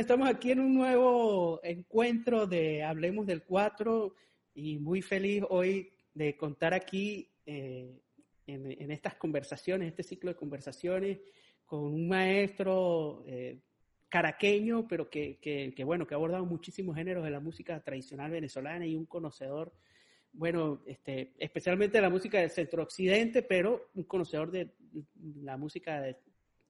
Estamos aquí en un nuevo encuentro de Hablemos del 4 y muy feliz hoy de contar aquí eh, en, estas conversaciones, este ciclo de conversaciones, con un maestro eh, caraqueño, pero que, que, bueno, que ha abordado muchísimos géneros de la música tradicional venezolana y un conocedor, bueno, este, especialmente de la música del centro occidente, pero un conocedor de la música de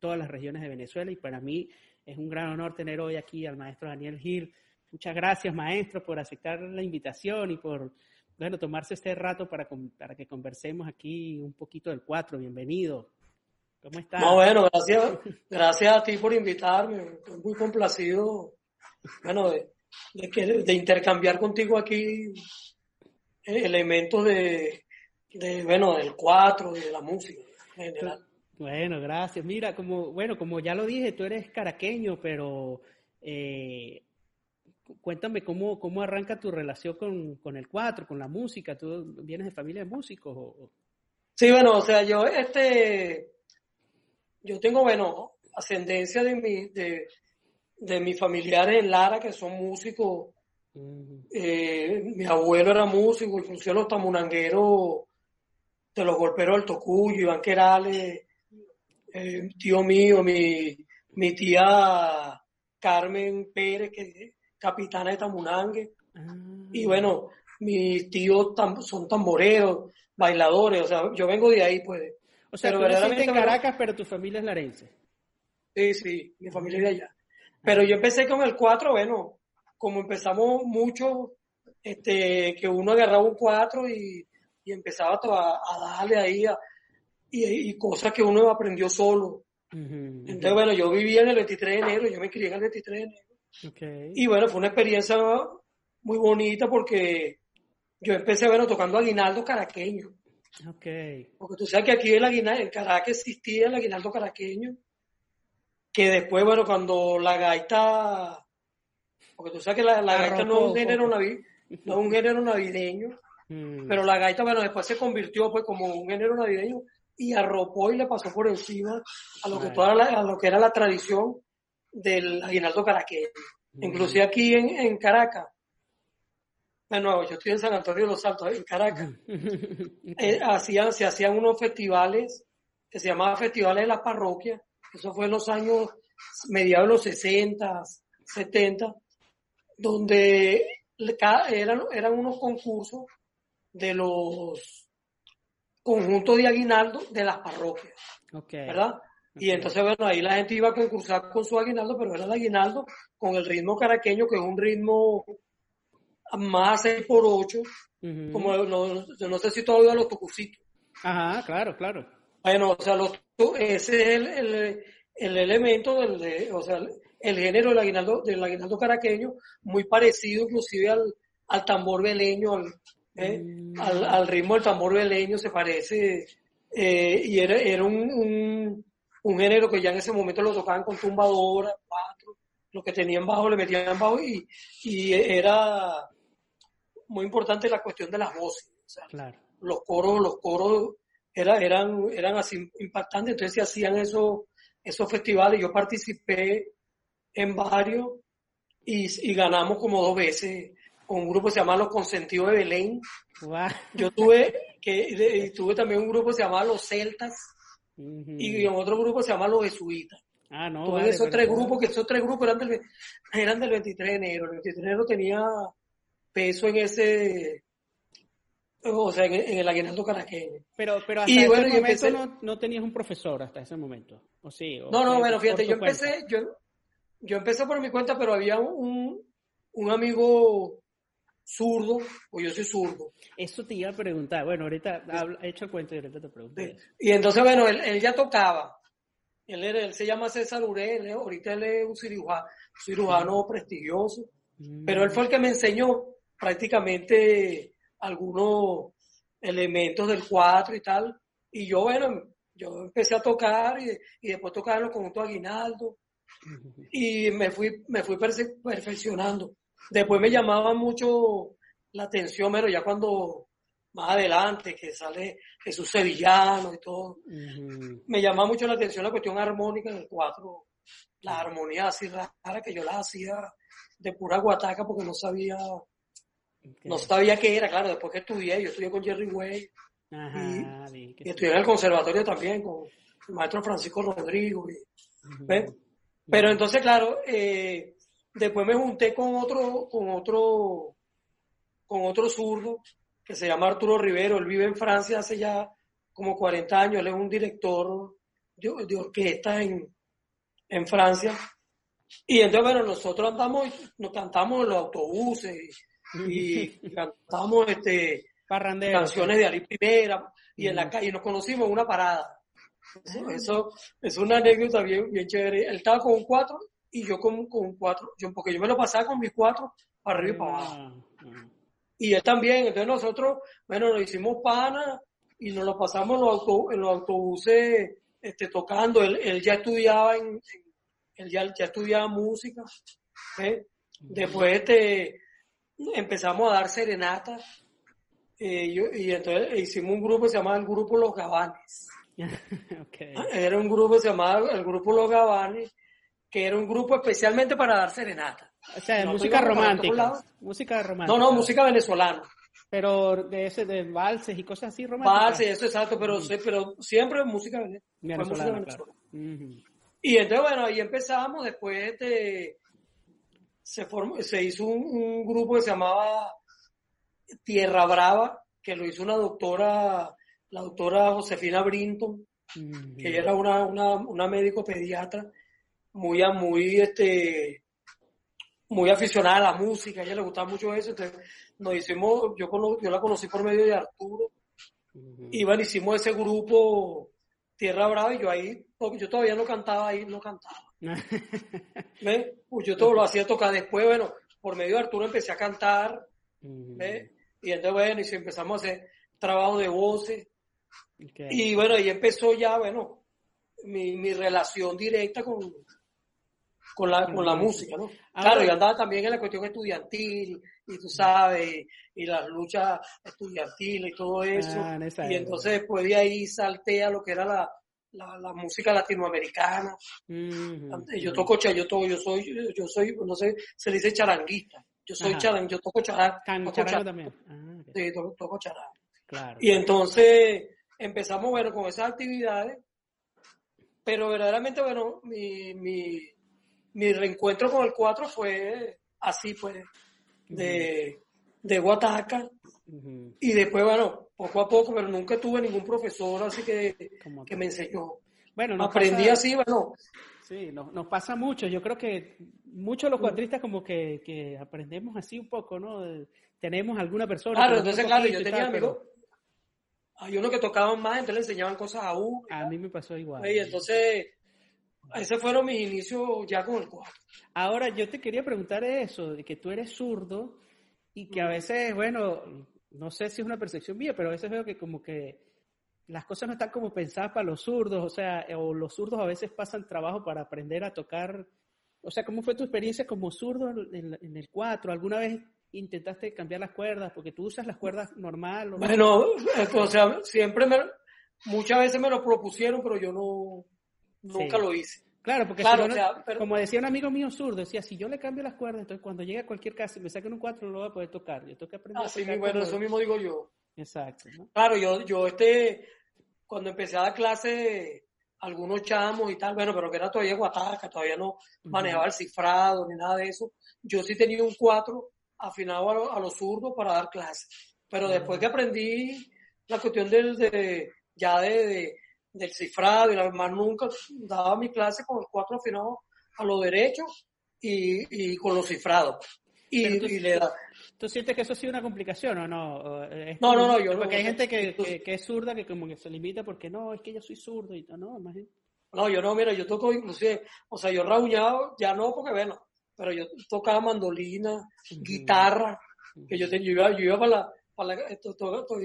todas las regiones de Venezuela y para mí es un gran honor tener hoy aquí al maestro Daniel Gil. Muchas gracias, maestro, por aceptar la invitación y por bueno, tomarse este rato para, para que conversemos aquí un poquito del 4. Bienvenido. ¿Cómo estás? No, bueno, gracias, gracias a ti por invitarme. Estoy muy complacido, bueno, de, de, intercambiar contigo aquí elementos de, de, bueno, del 4, de la música en general. Bueno, gracias. Mira, como, bueno, como ya lo dije, tú eres caraqueño, pero eh, cuéntame cómo, cómo arranca tu relación con, con el cuatro, con la música. ¿Tú vienes de familia de músicos? O? Sí, bueno, o sea, yo este, yo tengo, bueno, ascendencia de mi, de, de mis familiares en Lara que son músicos. Eh, mi abuelo era músico, incluso los tamunangueros de los golperos del Tocuyo, Iván Querales eh, tío mío, mi, mi tía Carmen Pérez, que es capitana de Tamunangue. Ah. Y bueno, mis tíos son tamboreros, bailadores, o sea, yo vengo de ahí, pues. O sea, pero verdaderamente en Caracas, pero tu familia es larense. Sí, sí, mi familia es de allá. Pero yo empecé con el 4, bueno, como empezamos mucho, este, que uno agarraba un 4 y, y empezaba a, a darle ahí a, y, cosas que uno aprendió solo. Entonces, bueno, yo vivía en el 23 de enero, yo me crié en el 23 de enero. Y bueno, fue una experiencia muy bonita porque yo empecé, bueno, tocando aguinaldo caraqueño. Okay. Porque tú sabes que aquí el aguinaldo, en Caracas existía el aguinaldo caraqueño, que después, bueno, cuando la gaita, porque tú sabes que la, gaita no es un género, navideño, no es un género navideño, mm. pero la gaita, bueno, después se convirtió pues como un género navideño y arropó y le pasó por encima a lo que, toda a lo que era la tradición del aguinaldo caraqueño. Inclusive aquí en, en Caracas, bueno, yo estoy en San Antonio de los Altos, en Caracas, eh, hacían, se hacían unos festivales que se llamaban Festivales de las Parroquias, eso fue en los años mediados de los 60, 70, donde eran, eran unos concursos de los conjunto de aguinaldo de las parroquias. ¿Verdad? Y entonces, bueno, ahí la gente iba a concursar con su aguinaldo, pero era el aguinaldo con el ritmo caraqueño, que es un ritmo más 6 por 8 como no, yo no sé si oído los tocucitos. Ajá, claro, claro. Bueno, o sea, los, ese es el, el, el elemento del, o sea, el género del aguinaldo, del aguinaldo caraqueño, muy parecido inclusive al, al tambor veleño, al, ¿eh? Mm. al, ritmo del tambor veleño se parece, eh, y era, era un, un, género que ya en ese momento lo tocaban con tumbadora, cuatro, lo que tenían bajo le metían bajo y, y era muy importante la cuestión de las voces. Los coros, los coros era, eran, eran así impactantes, entonces se hacían esos, esos festivales, yo participé en varios y, y ganamos como dos veces con un grupo que se llama Los Consentidos de Belén. Yo tuve, que, tuve también un grupo que se llamaba Los Celtas y en otro grupo se llama Los Jesuitas. Ah, no. Tuve esos tres grupos, que esos tres grupos eran del, eran del 23 de enero. El 23 de enero tenía peso en ese, o sea, en, el aguinaldo caraqueño. Pero, pero hasta ese momento no, no, tenías un profesor hasta ese momento, ¿o sí? no, no, bueno, fíjate, yo empecé, yo, yo empecé por mi cuenta, pero había un, un amigo zurdo o yo soy zurdo. Eso te iba a preguntar. Bueno, ahorita he hecho el cuento y ahorita te pregunto. Y entonces, bueno, él, ya tocaba. Él, él, se llama César Uré, ahorita él es un cirujano, cirujano prestigioso. Mm. Pero él fue el que me enseñó prácticamente algunos elementos del cuatro y tal. Y yo, bueno, yo empecé a tocar y, y después tocar en los conjuntos Aguinaldo. Y me fui, me fui perfeccionando. Después me llamaba mucho la atención, pero ya cuando más adelante, que sale Jesús Sevillano y todo, me llamaba mucho la atención la cuestión armónica del cuatro, las armonías así raras que yo las hacía de pura guataca porque no sabía, no sabía qué era, claro, después que estudié, yo estudié con Jerry Way y, estudié en el conservatorio también con el maestro Francisco Rodrigo. Pero entonces, claro, eh, después me junté con otro, con otro, con otro zurdo que se llama Arturo Rivero, él vive en Francia hace ya como 40 años, él es un director de, orquesta en, en Francia. Y entonces, bueno, nosotros andamos, nos cantamos en los autobuses y, cantamos este, canciones de Ali Primera y en la calle nos conocimos en una parada. Eso, es una anécdota bien, bien chévere. Él estaba con un cuatro y yo con, con cuatro, yo, porque yo me lo pasaba con mis cuatro para arriba y para abajo. Ah, y él también, entonces nosotros, bueno, nos hicimos pana y nos lo pasamos en los, en los autobuses este, tocando. Él, él ya estudiaba en, él ya, ya estudiaba música. Después este, empezamos a dar serenata eh, y entonces hicimos un grupo que se llamaba el Grupo Los Gabanes. Era un grupo que se llamaba el Grupo Los Gabanes, que era un grupo especialmente para dar serenata. O sea, música romántica. Música romántica. No, no, música venezolana. Pero de ese, de valses y cosas así románticas. Valses, eso exacto, pero, pero siempre música venezolana. Y entonces, bueno, ahí empezamos, después de, se, formó, se hizo un, grupo que se llamaba Tierra Brava, que lo hizo una doctora, la doctora Josefina Brinton, que era una, una, una médico pediatra muy, muy, este, muy aficionada a la música, a ella le gustaba mucho eso, entonces nos hicimos, yo, yo la conocí por medio de Arturo, y bueno, hicimos ese grupo Tierra Brava y yo ahí, yo todavía no cantaba ahí, no cantaba. ¿Ves? Pues yo todo lo hacía tocar después, bueno, por medio de Arturo empecé a cantar, ¿ves? Y entonces, bueno, y empezamos a hacer trabajo de voces. Y bueno, ahí empezó ya, bueno, mi, mi relación directa con, con la, con la música, ¿no? claro, yo andaba también en la cuestión estudiantil, y tú sabes, y, las luchas estudiantiles y todo eso. Ah, y entonces después de ahí salté a lo que era la, la, música latinoamericana. Yo toco, yo toco, yo soy, yo soy, no sé, se dice charanguista. Yo soy charang, yo toco charang. charango también. Ah, sí, toco, toco charang. Claro. Y entonces empezamos, bueno, con esas actividades, pero verdaderamente, bueno, mi, mi, mi reencuentro con el 4 fue así, pues, de, de Guataca. Y después, bueno, poco a poco, pero nunca tuve ningún profesor así que, que me enseñó. Bueno, aprendí así, bueno. Sí, nos, nos, pasa mucho. Yo creo que muchos de los cuatristas como que, que aprendemos así un poco, ¿no? Tenemos alguna persona. Claro, entonces, claro, yo tenía amigos. Hay uno que tocaban más, entonces le enseñaban cosas a uno. A mí me pasó igual. Y entonces, ese fueron mis inicios ya con el. Ahora, yo te quería preguntar eso, de que tú eres zurdo y que a veces, bueno, no sé si es una percepción mía, pero a veces veo que como que las cosas no están como pensadas para los zurdos, o sea, o los zurdos a veces pasan trabajo para aprender a tocar. O sea, ¿cómo fue tu experiencia como zurdo en, el 4? ¿Alguna vez intentaste cambiar las cuerdas? Porque tú usas las cuerdas normal. Bueno, o sea, siempre me, muchas veces me lo propusieron, pero yo no, nunca lo hice. Claro, porque como decía un amigo mío zurdo, decía, si yo le cambio las cuerdas, entonces cuando llegue a cualquier casa y me saquen un 4 no lo voy a poder tocar. Yo tengo que aprender ah, sí, bueno, eso mismo digo yo. Exacto. Claro, yo, yo este, cuando empecé a dar clase, algunos chamos y tal, bueno, pero que era todavía guataca, todavía no manejaba el cifrado ni nada de eso. Yo sí tenía un 4 afinado a, los zurdos para dar clase. Pero después que aprendí la cuestión del, de, ya de del cifrado y la más nunca daba mi clase con el cuatro afinado a lo derecho y, y con los cifrados. Y, le da. ¿Tú sientes que eso ha sido una complicación o no? no, no, no, yo Porque hay gente que, que, es zurda que como que se limita porque no, es que yo soy zurdo y no, imagínate. No, yo no, mira, yo toco inclusive, o sea, yo rauñado, ya no, porque bueno, pero yo tocaba mandolina, guitarra, que yo, te, yo, iba, yo iba para la, esto,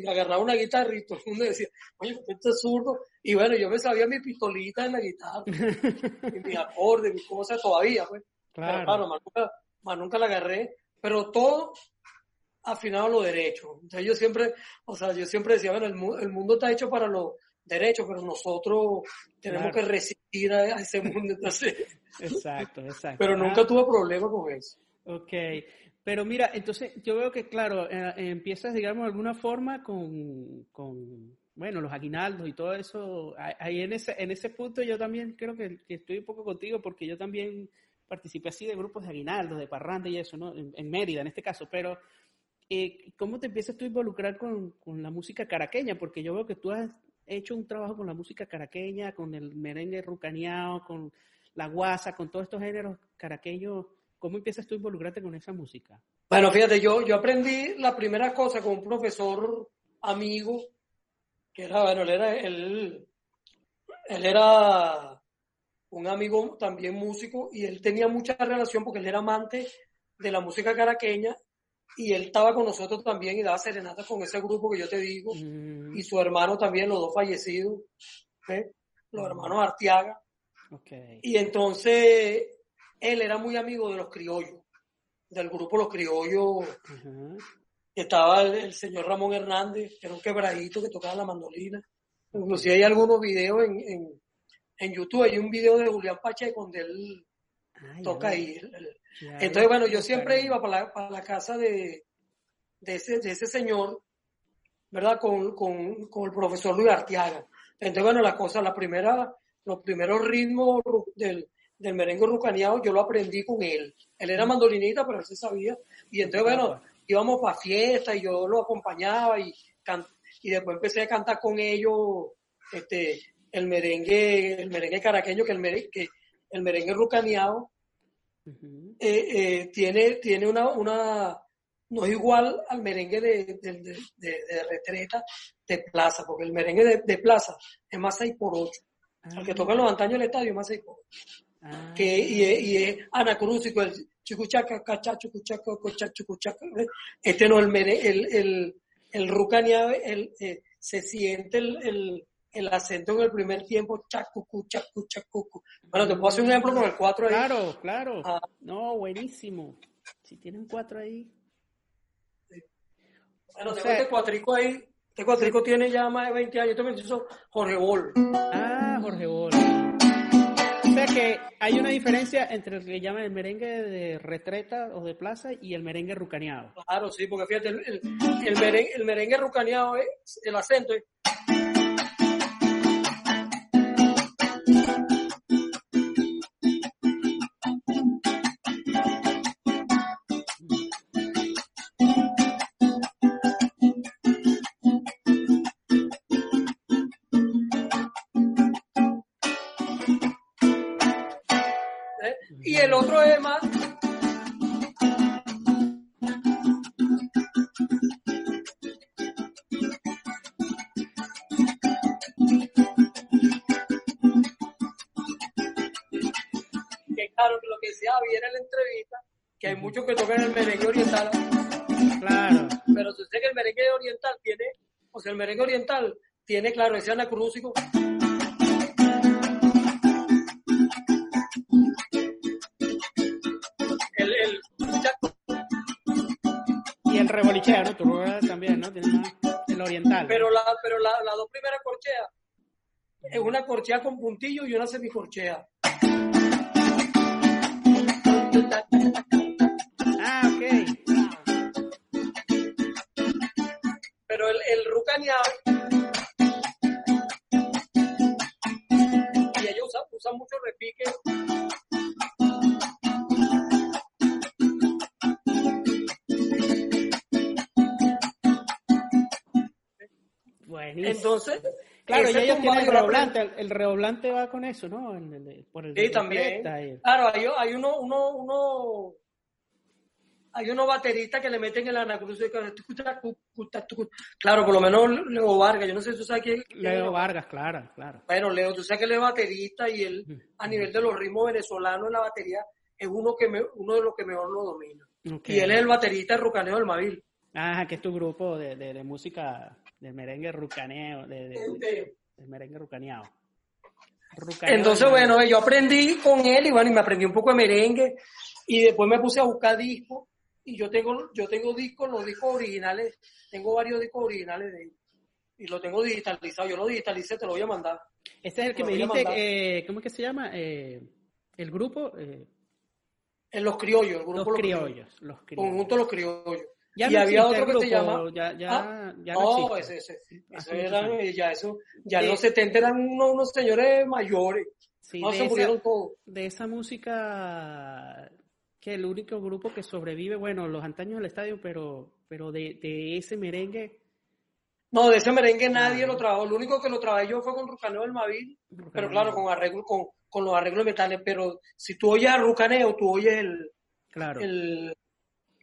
agarraba una guitarra y todo el mundo decía, oye, esto es zurdo. Y bueno, yo me sabía mi pistolita en la guitarra, y mi acorde, mi cosa todavía, pues. Claro. Pero claro, más nunca, más nunca la agarré. Pero todo afinado a lo derecho. Entonces yo siempre, o sea, yo siempre decía, bueno, el, el mundo está hecho para los derecho, pero nosotros tenemos que resistir a, ese mundo. Entonces, exacto, exacto. Pero nunca ah. tuve problema con eso. Ok, pero mira, entonces yo veo que, claro, eh, empiezas, digamos, de alguna forma con, con, bueno, los aguinaldos y todo eso. Ahí en ese, en ese punto yo también creo que, estoy un poco contigo porque yo también participé así de grupos de aguinaldos, de parranda y eso, ¿no? En, Mérida, en este caso, pero eh, ¿cómo te empiezas tú a involucrar con, con la música caraqueña? Porque yo veo que tú has hecho un trabajo con la música caraqueña, con el merengue rucaneado, con la guasa, con todos estos géneros caraqueños. ¿Cómo empiezas tú a involucrarte con esa música? Bueno, fíjate, yo, yo aprendí la primera cosa con un profesor amigo, que era, bueno, él era, él, él era un amigo también músico y él tenía mucha relación porque él era amante de la música caraqueña y él estaba con nosotros también y daba serenatas con ese grupo que yo te digo, mm. y su hermano también, los dos fallecidos, ¿eh? los hermanos Artiaga. Y entonces él era muy amigo de los criollos, del grupo Los Criollos. Estaba el, señor Ramón Hernández, que era un quebradito que tocaba la mandolina. Inclusive hay algunos videos en, en, en YouTube, hay un video de Julián Pacheco donde él toca ahí. Entonces, bueno, yo siempre iba para la, para la casa de, de, ese, de ese señor, ¿verdad? Con, con, con, el profesor Luis Artiaga. Entonces, bueno, la cosa, la primera, los primeros ritmos del, del merengue rucaneado yo lo aprendí con él. Él era mandolinista, pero él se sabía. Y entonces, bueno, íbamos para fiestas y yo lo acompañaba y, y después empecé a cantar con ellos este, el merengue, el merengue caraqueño, que el merengue, que el merengue rucaneado eh, eh, tiene, tiene una, una, no es igual al merengue de, de, retreta de plaza, porque el merengue de, plaza es más 6 por 8. El que ah. toca en los antaños del estadio es más 6 por 8. Ah. Que, y, y es anacrústico, el chucuchaca, cacha, chucuchaca, cocha, chucuchaca. Este no, el, el, el, el rucaneado, el, eh, se siente el, el el acento en el primer tiempo, chacucu, chacu, chacucu. Bueno, te puedo hacer un ejemplo con el 4 ahí. Claro, claro. Ah. No, buenísimo. Si tienen 4 ahí. Bueno, tengo este cuatrico ahí. Este cuatrico tiene ya más de 20 años. Este me hizo Jorge Bol. Ah, Jorge Bol. Que hay una diferencia entre el que llaman el merengue de retreta o de plaza y el merengue rucaneado. Claro, sí, porque fíjate, el, el, merengue, el merengue rucaneado es el acento es oriental tiene, claro, ese anacrúsico. El, el, y el rebolicheo, ¿no? Tu también, ¿no? Tiene el oriental. Pero la, pero la, las dos primeras corcheas es una corchea con puntillo y una semicorchea. Buenísimo. Entonces, claro, y ellos tienen el redoblante, el, redoblante va con eso, ¿no? por el sí, también. Claro, hay, hay uno, uno, uno hay unos bateristas que le meten el anacrucio claro, por lo menos Leo Vargas, yo no sé si tú sabes quién Leo Vargas, claro, claro. Bueno, Leo, tú sabes que él es baterista y él, a nivel de los ritmos venezolanos en la batería, es uno que me, uno de los que mejor lo domina. Y él es el baterista de Rucaneo del Mavil. Ah, que es tu grupo de, de, música de merengue rucaneo, de, de, merengue rucaneado. Entonces, bueno, yo aprendí con él y bueno, y me aprendí un poco de merengue y después me puse a buscar discos y yo tengo, yo tengo discos, los discos originales, tengo varios discos originales de y lo tengo digitalizado. Yo lo digitalicé, te lo voy a mandar. Este es el que me dijiste, eh, ¿cómo es que se llama? Eh, el grupo. Eh, en Los Criollos, el grupo Los, criollos, los Criollos. Conjunto Los Criollos. Ya y no había otro que se llama. Ya, ya, Ah, ya no, existe. ese, ese. Eso eran, ya eso, ya De- en los 70 eran unos, unos señores mayores. Sí, no, de, se esa, murieron todos. de esa música que el único grupo que sobrevive, bueno, los antaños del estadio, pero, pero de, de ese merengue. No, de ese merengue nadie Ah. lo trabajó. Lo único que lo trabajé yo fue con Rucaneo del Mavil, pero claro, con arreglo, con, con los arreglos metales. Pero si tú oyes a Rucaneo, tú oyes el, Claro. el...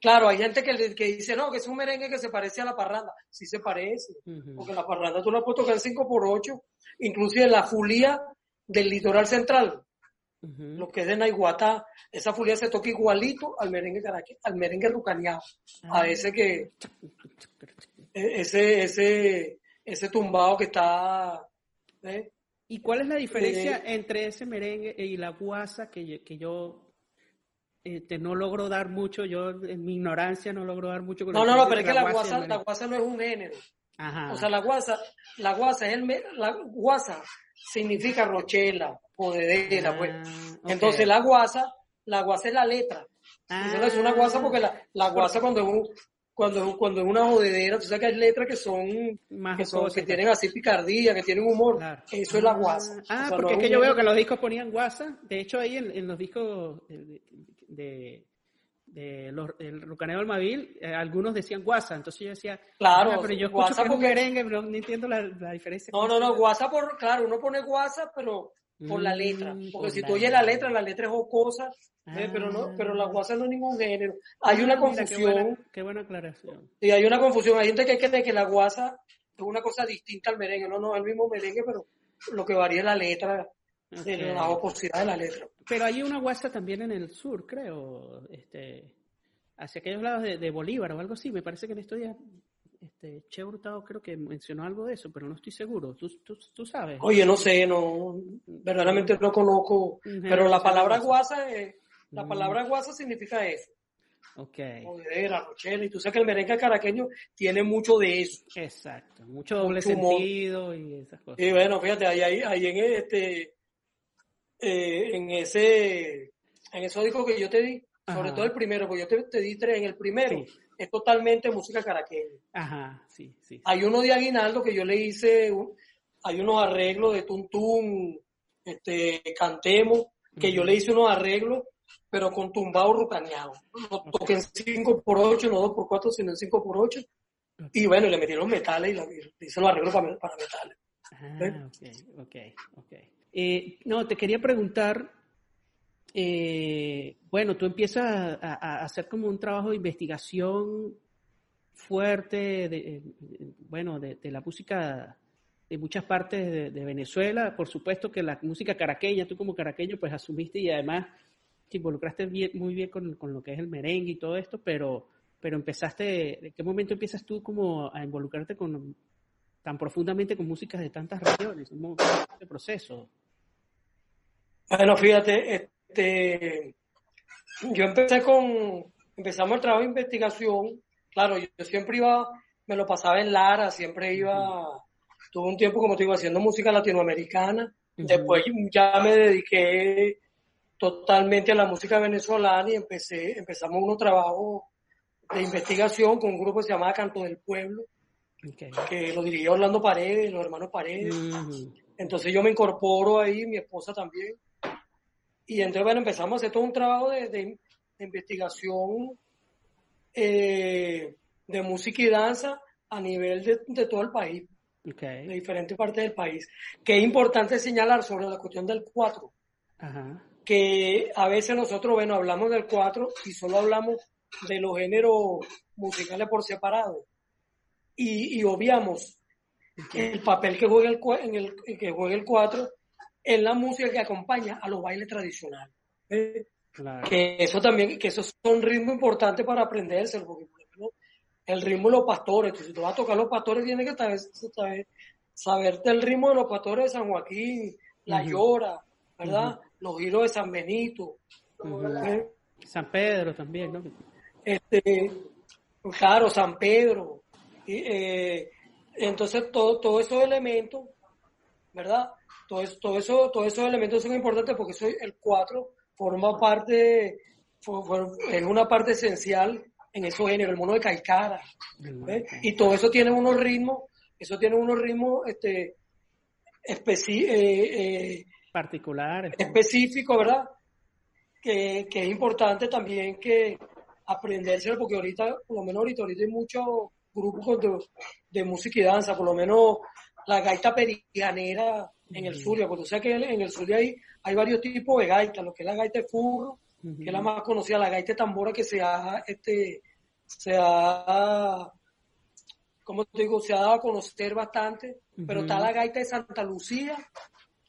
Claro, hay gente que, dice, no, que es un merengue que se parece a la parranda. Sí se parece, porque la parranda tú la puedes tocar en 5x8, inclusive la fulía del litoral central, Ujú. lo que es de Naiguatá, esa fulía se toca igualito al merengue caraque, al merengue rucaneado, a Ah. ese que, e- ese, ese, ese tumbado que está, ¿eh? ¿Y cuál es la diferencia entre ese merengue y la guasa que que yo este, no logro dar mucho? Yo, en mi ignorancia, no logro dar mucho con No, no, no, pero es que la guasa, la guasa no es un género. Ajá. O sea, la guasa, la guasa es el, la guasa significa rochela, jodedera, pues. Ah, ok. Entonces la guasa, la guasa es la letra. Eso no es una guasa porque la, la guasa cuando es un, cuando cuando es una jodedera, tú sabes que hay letras que son, Más que son, que tienen así picardía, que tienen humor. Claro. Eso es la guasa. Ah, O sea, no porque es que yo veo que los discos ponían guasa. De hecho, ahí en, en los discos de, de, los, el Rucaneo del Mavil, eh, algunos decían guasa. Entonces yo decía, Claro, "Ah, pero yo escucho guasa que es un porque- merengue, pero no entiendo la, la diferencia. No, no, no, guasa por, claro, uno pone guasa, pero por la letra. Mm, Porque por si tú oyes la letra. letra, la letra es jocosa, ¿eh? pero no, pero la Ah. guasa no es ningún género. Hay Ah, una mira, confusión. Qué buena, qué buena aclaración. Y hay una confusión. Hay gente que cree que la guasa es una cosa distinta al merengue. No, no, es el mismo merengue, pero lo que varía es la letra, de Ok. la jocosidad de la letra. Pero hay una guasa también en el sur, creo, este, hacia aquellos lados de, de Bolívar o algo así. Me parece que en estos días este, Che Hurtado creo que mencionó algo de eso, pero no estoy seguro. ¿Tú, tú, tú sabes? Oye, no sé, no, verdaderamente no conozco, Un pero la palabra guasa, es- la Mm. palabra guasa significa eso, Ok, jodedera, rochela, y tú sabes que el merengue caraqueño tiene mucho de eso. exacto. Mucho doble Mucho humor. sentido y esas cosas. Y bueno, fíjate, ahí, ahí, ahí en este, eh, en ese, en esos discos que yo te di, sobre Ajá. todo el primero, porque yo te, te di tres, en el primero Sí. es totalmente música caraqueña. Ajá, sí, sí. Hay uno de Aguinaldo que yo le hice, hay unos arreglos de Tuntum, este, Cantemos, que yo le hice unos arreglos, pero con tumbado rucaneado. No toqué en 5x8, no 2x4, sino en 5x8. Y bueno, le metí los metales y la- y hice los arreglos para, para metales. Ah, ok, ok, ok. Eh, no, te quería preguntar, eh, bueno, tú empiezas a, hacer como un trabajo de investigación fuerte, de, eh, bueno, de, la música de muchas partes de, Venezuela, por supuesto que la música caraqueña, tú como caraqueño pues asumiste y además te involucraste bien- muy bien con, lo que es el merengue y todo esto, pero, pero empezaste, ¿de qué momento empiezas tú como a involucrarte con tan profundamente con músicas de tantas regiones? ¿Cómo cómo es este proceso? Bueno, fíjate, este, yo empecé con, empezamos el trabajo de investigación. Claro, yo, yo siempre iba, me lo pasaba en Lara, siempre iba, tuve un tiempo, como te digo, haciendo música latinoamericana. Después ya me dediqué totalmente a la música venezolana y empecé, empezamos unos trabajos de investigación con un grupo que se llamaba Canto del Pueblo, que lo dirigía Orlando Paredes, los hermanos Paredes. Entonces yo me incorporo ahí, mi esposa también. Y entonces, bueno, empezamos a hacer todo un trabajo de, de- de investigación eh, de música y danza a nivel de, de todo el país, de diferentes partes del país. Que es importante señalar sobre la cuestión del 4, Ajá. que a veces nosotros, bueno, hablamos del 4 y solo hablamos de los géneros musicales por separado. Y, y obviamos el papel que juega el, en el, que juega el 4 en la música que acompaña a los bailes tradicionales. ¿eh? Claro. Que eso también, que esos son ritmos importantes para aprenderse, porque por ejemplo, el ritmo de los pastores, si tú vas a tocar los pastores, tienes que saber, saber- saberte el ritmo de los pastores de San Joaquín, la llora, ¿verdad? Los giros de San Benito. ¿eh? San Pedro también, ¿no? este, claro, San Pedro, y, eh, entonces todo, todos esos elementos, ¿verdad? Todo eso, todo eso, todos esos elementos son importantes porque soy el 4 forma parte, es una parte esencial en esos géneros, el mono de Caicara. Y todo eso tiene unos ritmos, eso tiene unos ritmos este, especi eh, eh, particulares. Específicos, ¿verdad? Que, que, es importante también que aprenderse, porque ahorita, por lo menos ahorita, ahorita hay muchos grupos de, de música y danza, por lo menos la gaita periganera en el Zulia, porque tú sabes que en el Zulia hay, hay varios tipos de gaita, lo que es la gaita de furro, que es la más conocida, la gaita de tambora que se ha, este, se ha, como te digo, se ha dado a conocer bastante, pero está la gaita de Santa Lucía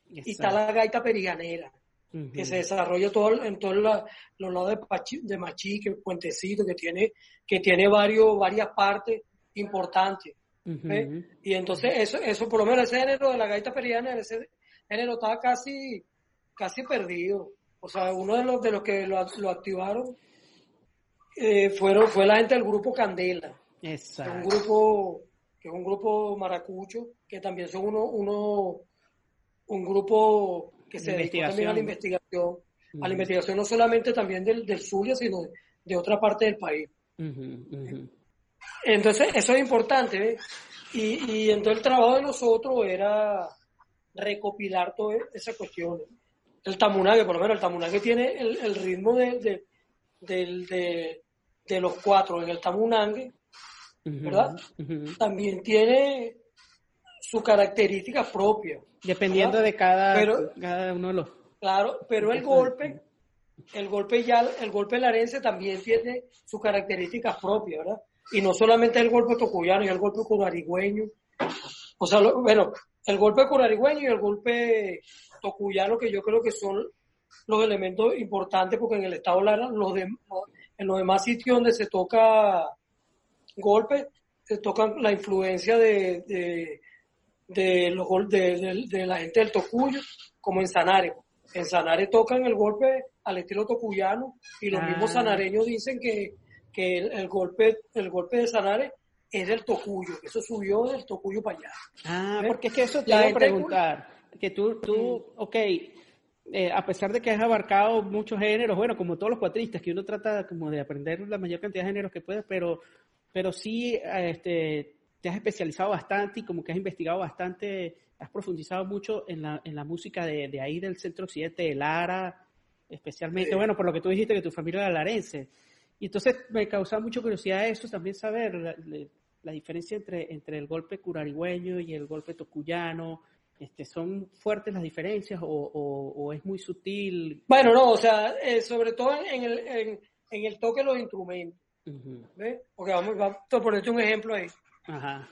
y está la gaita periganera, que se desarrolla todo en todos los lados de, Pachi, de Machique, Puentecito, que tiene, que tiene varios, varias partes importantes. Y entonces eso, eso, por lo menos ese género de la gaita periana, ese género estaba casi, casi perdido. O sea, uno de los, de los que lo, lo activaron eh, fueron, fue la gente del grupo Candela. Exacto. un grupo, que es un grupo maracucho, que también son uno, uno un grupo que se dedica también a la investigación. A la investigación no solamente también del, del Zulia, sino de, otra parte del país. Entonces, eso es importante, Y, y entonces el trabajo de nosotros era recopilar todas esas cuestiones. El tamunague, por lo menos el tamunague tiene el, el ritmo de, de, de, los cuatro en el tamunangue, ¿verdad? También tiene su característica propia. Dependiendo de cada, cada uno de los... Claro, pero el golpe, el golpe ya, el golpe larense también tiene sus características propias, ¿verdad? Y no solamente el golpe tocuyano y el golpe curarigüeño. O sea, bueno, el golpe curarigüeño y el golpe tocuyano, que yo creo que son los elementos importantes, porque en el estado Lara, los de, en los demás sitios donde se toca golpe, se toca la influencia de, de, de los de, de, la gente del Tocuyo, como en Sanare. En Sanare tocan el golpe al estilo tocuyano y los mismos ah. sanareños dicen que que el, golpe, el golpe de Sanare es del Tocuyo, eso subió del Tocuyo para allá. Ah, porque es que eso te iba a preguntar, que tú, tú, ok, eh, a pesar de que has abarcado muchos géneros, bueno, como todos los cuatristas, que uno trata como de aprender la mayor cantidad de géneros que puedes, pero, pero sí este, te has especializado bastante y como que has investigado bastante, has profundizado mucho en la, en la música de, de ahí del centro occidente, de Lara, especialmente, bueno, por lo que tú dijiste que tu familia era larense. Y entonces me causa mucha curiosidad eso, también saber la, diferencia entre, entre el golpe curarigüeño y el golpe tocuyano. Este, ¿Son fuertes las diferencias o, es muy sutil? Bueno, no, o sea, eh, sobre todo en el, en, el toque de los instrumentos. ¿Ves? Porque vamos, vamos a ponerte un ejemplo ahí. Ajá.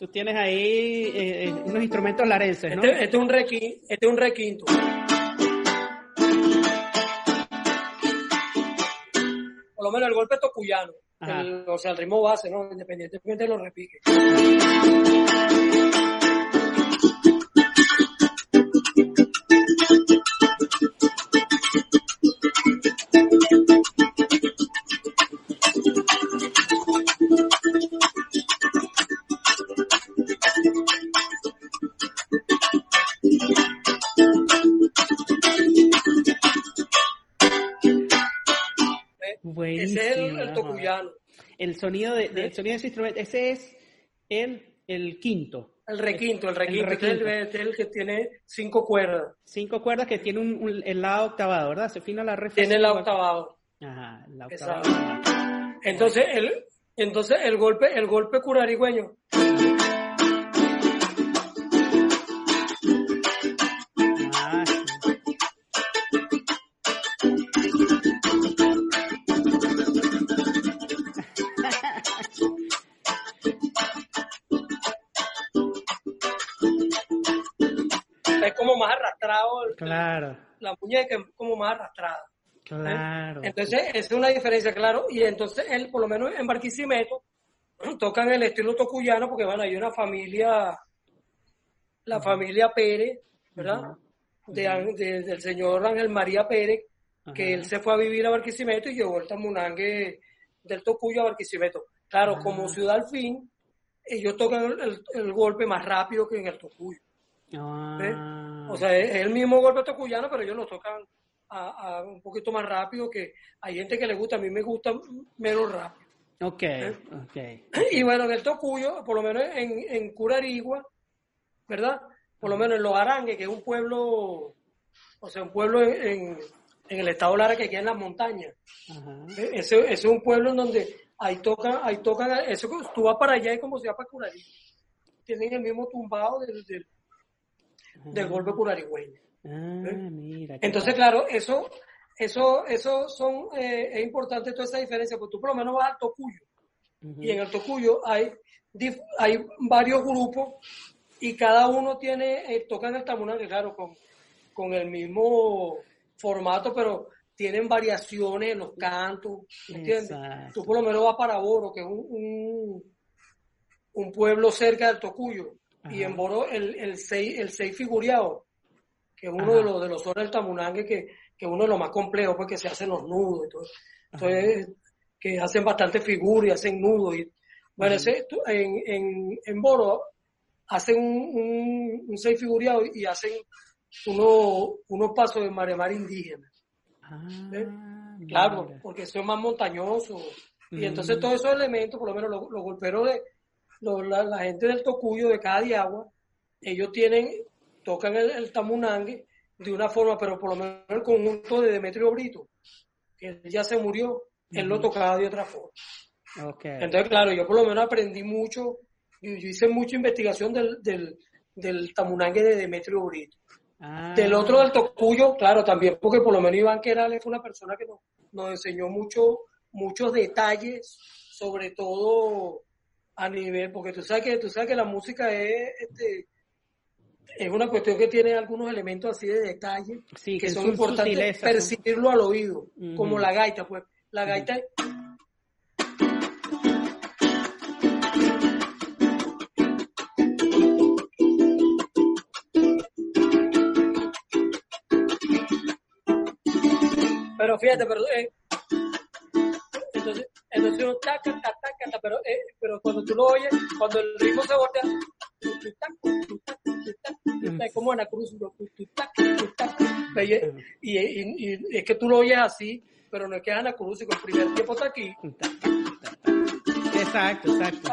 Tú tienes ahí eh, eh, unos instrumentos larenses, ¿no? Este, este, es un requinto, este es un requinto. El golpe tocuyano, o sea, el ritmo base, ¿no? Independientemente de los repiques. El sonido de, sonido de ese instrumento, ese es el, el quinto. El requinto, el requinto, Es, el, que tiene cinco cuerdas. Cinco cuerdas que tiene un, el lado octavado, ¿verdad? Se fina la re. Tiene el lado octavado. Ajá, el octavado. Entonces el, entonces el golpe, el golpe curarigüeño Claro. La muñeca es como más arrastrada. Claro. Entonces, esa es una diferencia, claro. Y entonces, él, por lo menos en Barquisimeto, tocan el estilo tocuyano porque, bueno, hay una familia, la familia Pérez, ¿verdad? de, del señor Ángel María Pérez, que él se fue a vivir a Barquisimeto y llevó el tamunangue del Tocuyo a Barquisimeto. Claro, como ciudad al fin, ellos tocan el, golpe más rápido que en el tocuyo. Ah. O sea, es el mismo golpe tocuyano, pero ellos lo tocan a, un poquito más rápido, que hay gente que le gusta, a mí me gusta menos rápido. Ok, ok. Y bueno, en el tocuyo, por lo menos en, en Curarigua, ¿verdad? Por lo menos en Los Arangues, que es un pueblo, o sea, un pueblo en, en el estado Lara que queda en las montañas. Ese, es un pueblo en donde ahí tocan, ahí tocan, eso, tú vas para allá y como se va para Curarí. Tienen el mismo tumbado del, del, golpe curarigüeño. Ah, Entonces, claro, eso, eso, eso son, eh, es importante toda esa diferencia, porque tú por lo menos vas al Tocuyo. Y en el Tocuyo hay, hay varios grupos y cada uno tiene, eh, tocan el tamunal, claro, con, con el mismo formato, pero tienen variaciones en los cantos, ¿entiendes? Tú por lo menos vas para Boro, que es un, un, pueblo cerca del Tocuyo, y en Boro el, el seis, el seis figuriado, que es uno de los de los sones del Tamunangue, que, que es uno de los más complejos, porque se hacen los nudos. Entonces, que hacen bastante figuras y hacen nudos. Y, bueno, ese, en, en, en Boro hacen un, un, un seis figuriado y hacen uno, unos pasos de maremar indígena. Ah, claro, porque son más montañosos. Y entonces todos esos elementos, por lo menos los, golperos de la, gente del Tocuyo, de cada diagua, ellos tienen, tocan el, tamunangue de una forma, pero por lo menos el conjunto de Demetrio Brito, que ya se murió, él lo tocaba de otra forma. Entonces, claro, yo por lo menos aprendí mucho, yo, hice mucha investigación del, del, del tamunangue de Demetrio Brito. Ah. Del otro del Tocuyo, claro, también, porque por lo menos Iván Querales fue una persona que nos, nos enseñó mucho, muchos detalles, sobre todo a nivel, porque tú sabes que, tú sabes que la música es, este, es una cuestión que tiene algunos elementos así de detalle que, son importantes percibirlo al oído, como la gaita, pues. La gaita Pero fíjate, pero, eh, entonces, entonces taca, taca, pero, eh, pero cuando tú lo oyes, cuando el ritmo se voltea, es como Ana Cruz, y, y, y, es que tú lo oyes así, pero no es que Ana Cruz, y con el primer tiempo está aquí. Exacto, exacto.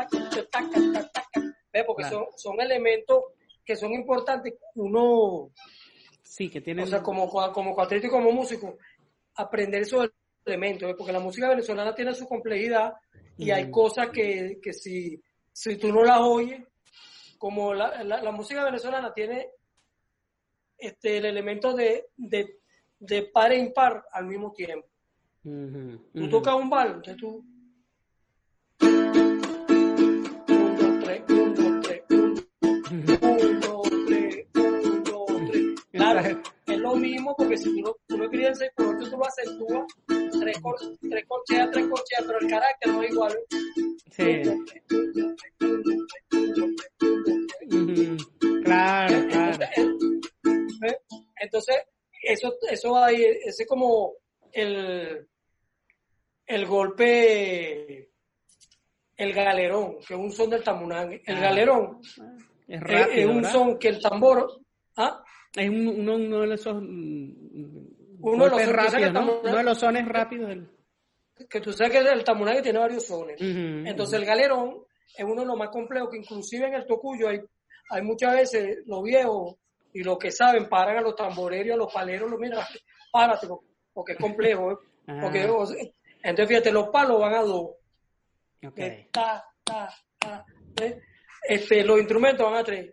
Porque son, son elementos que son importantes. Uno, sí, que. O sea, como, como cuatrito y como músico, aprender esos elementos, porque la música venezolana tiene su complejidad y hay cosas que, que si, si tú no las oyes, como la, la, música venezolana tiene este, el elemento de, de, de par e impar al mismo tiempo. Tú tocas un bal, entonces tú... Un, dos, tres, un, dos, tres, un, dos, tres, un, dos, tres. Claro, es lo mismo porque si tú no, tú no querías seis por tú lo acentúas, tres, cor, tres corcheas, tres corcheas, pero el carácter no es igual. Sí. Claro, claro. Entonces, eso, eso hay, ese es como el, el golpe, el galerón, que es un son del tamunán. El ah. galerón es, rápido, es un son que el tambor, ¿ah? Es uno, uno de esos mm, uno de los rápidos, ¿no? uno de los sones rápidos. Que tú sabes que el tamunague tiene varios sones. Entonces el galerón es uno de los más complejos, que inclusive en el tocuyo hay, hay muchas veces los viejos y los que saben paran a los tamboreros, a los paleros, los mira, párate, porque es complejo. ¿eh? Ah. Porque, entonces fíjate, los palos van a dos. Okay. ¿eh? este, los instrumentos van a tres.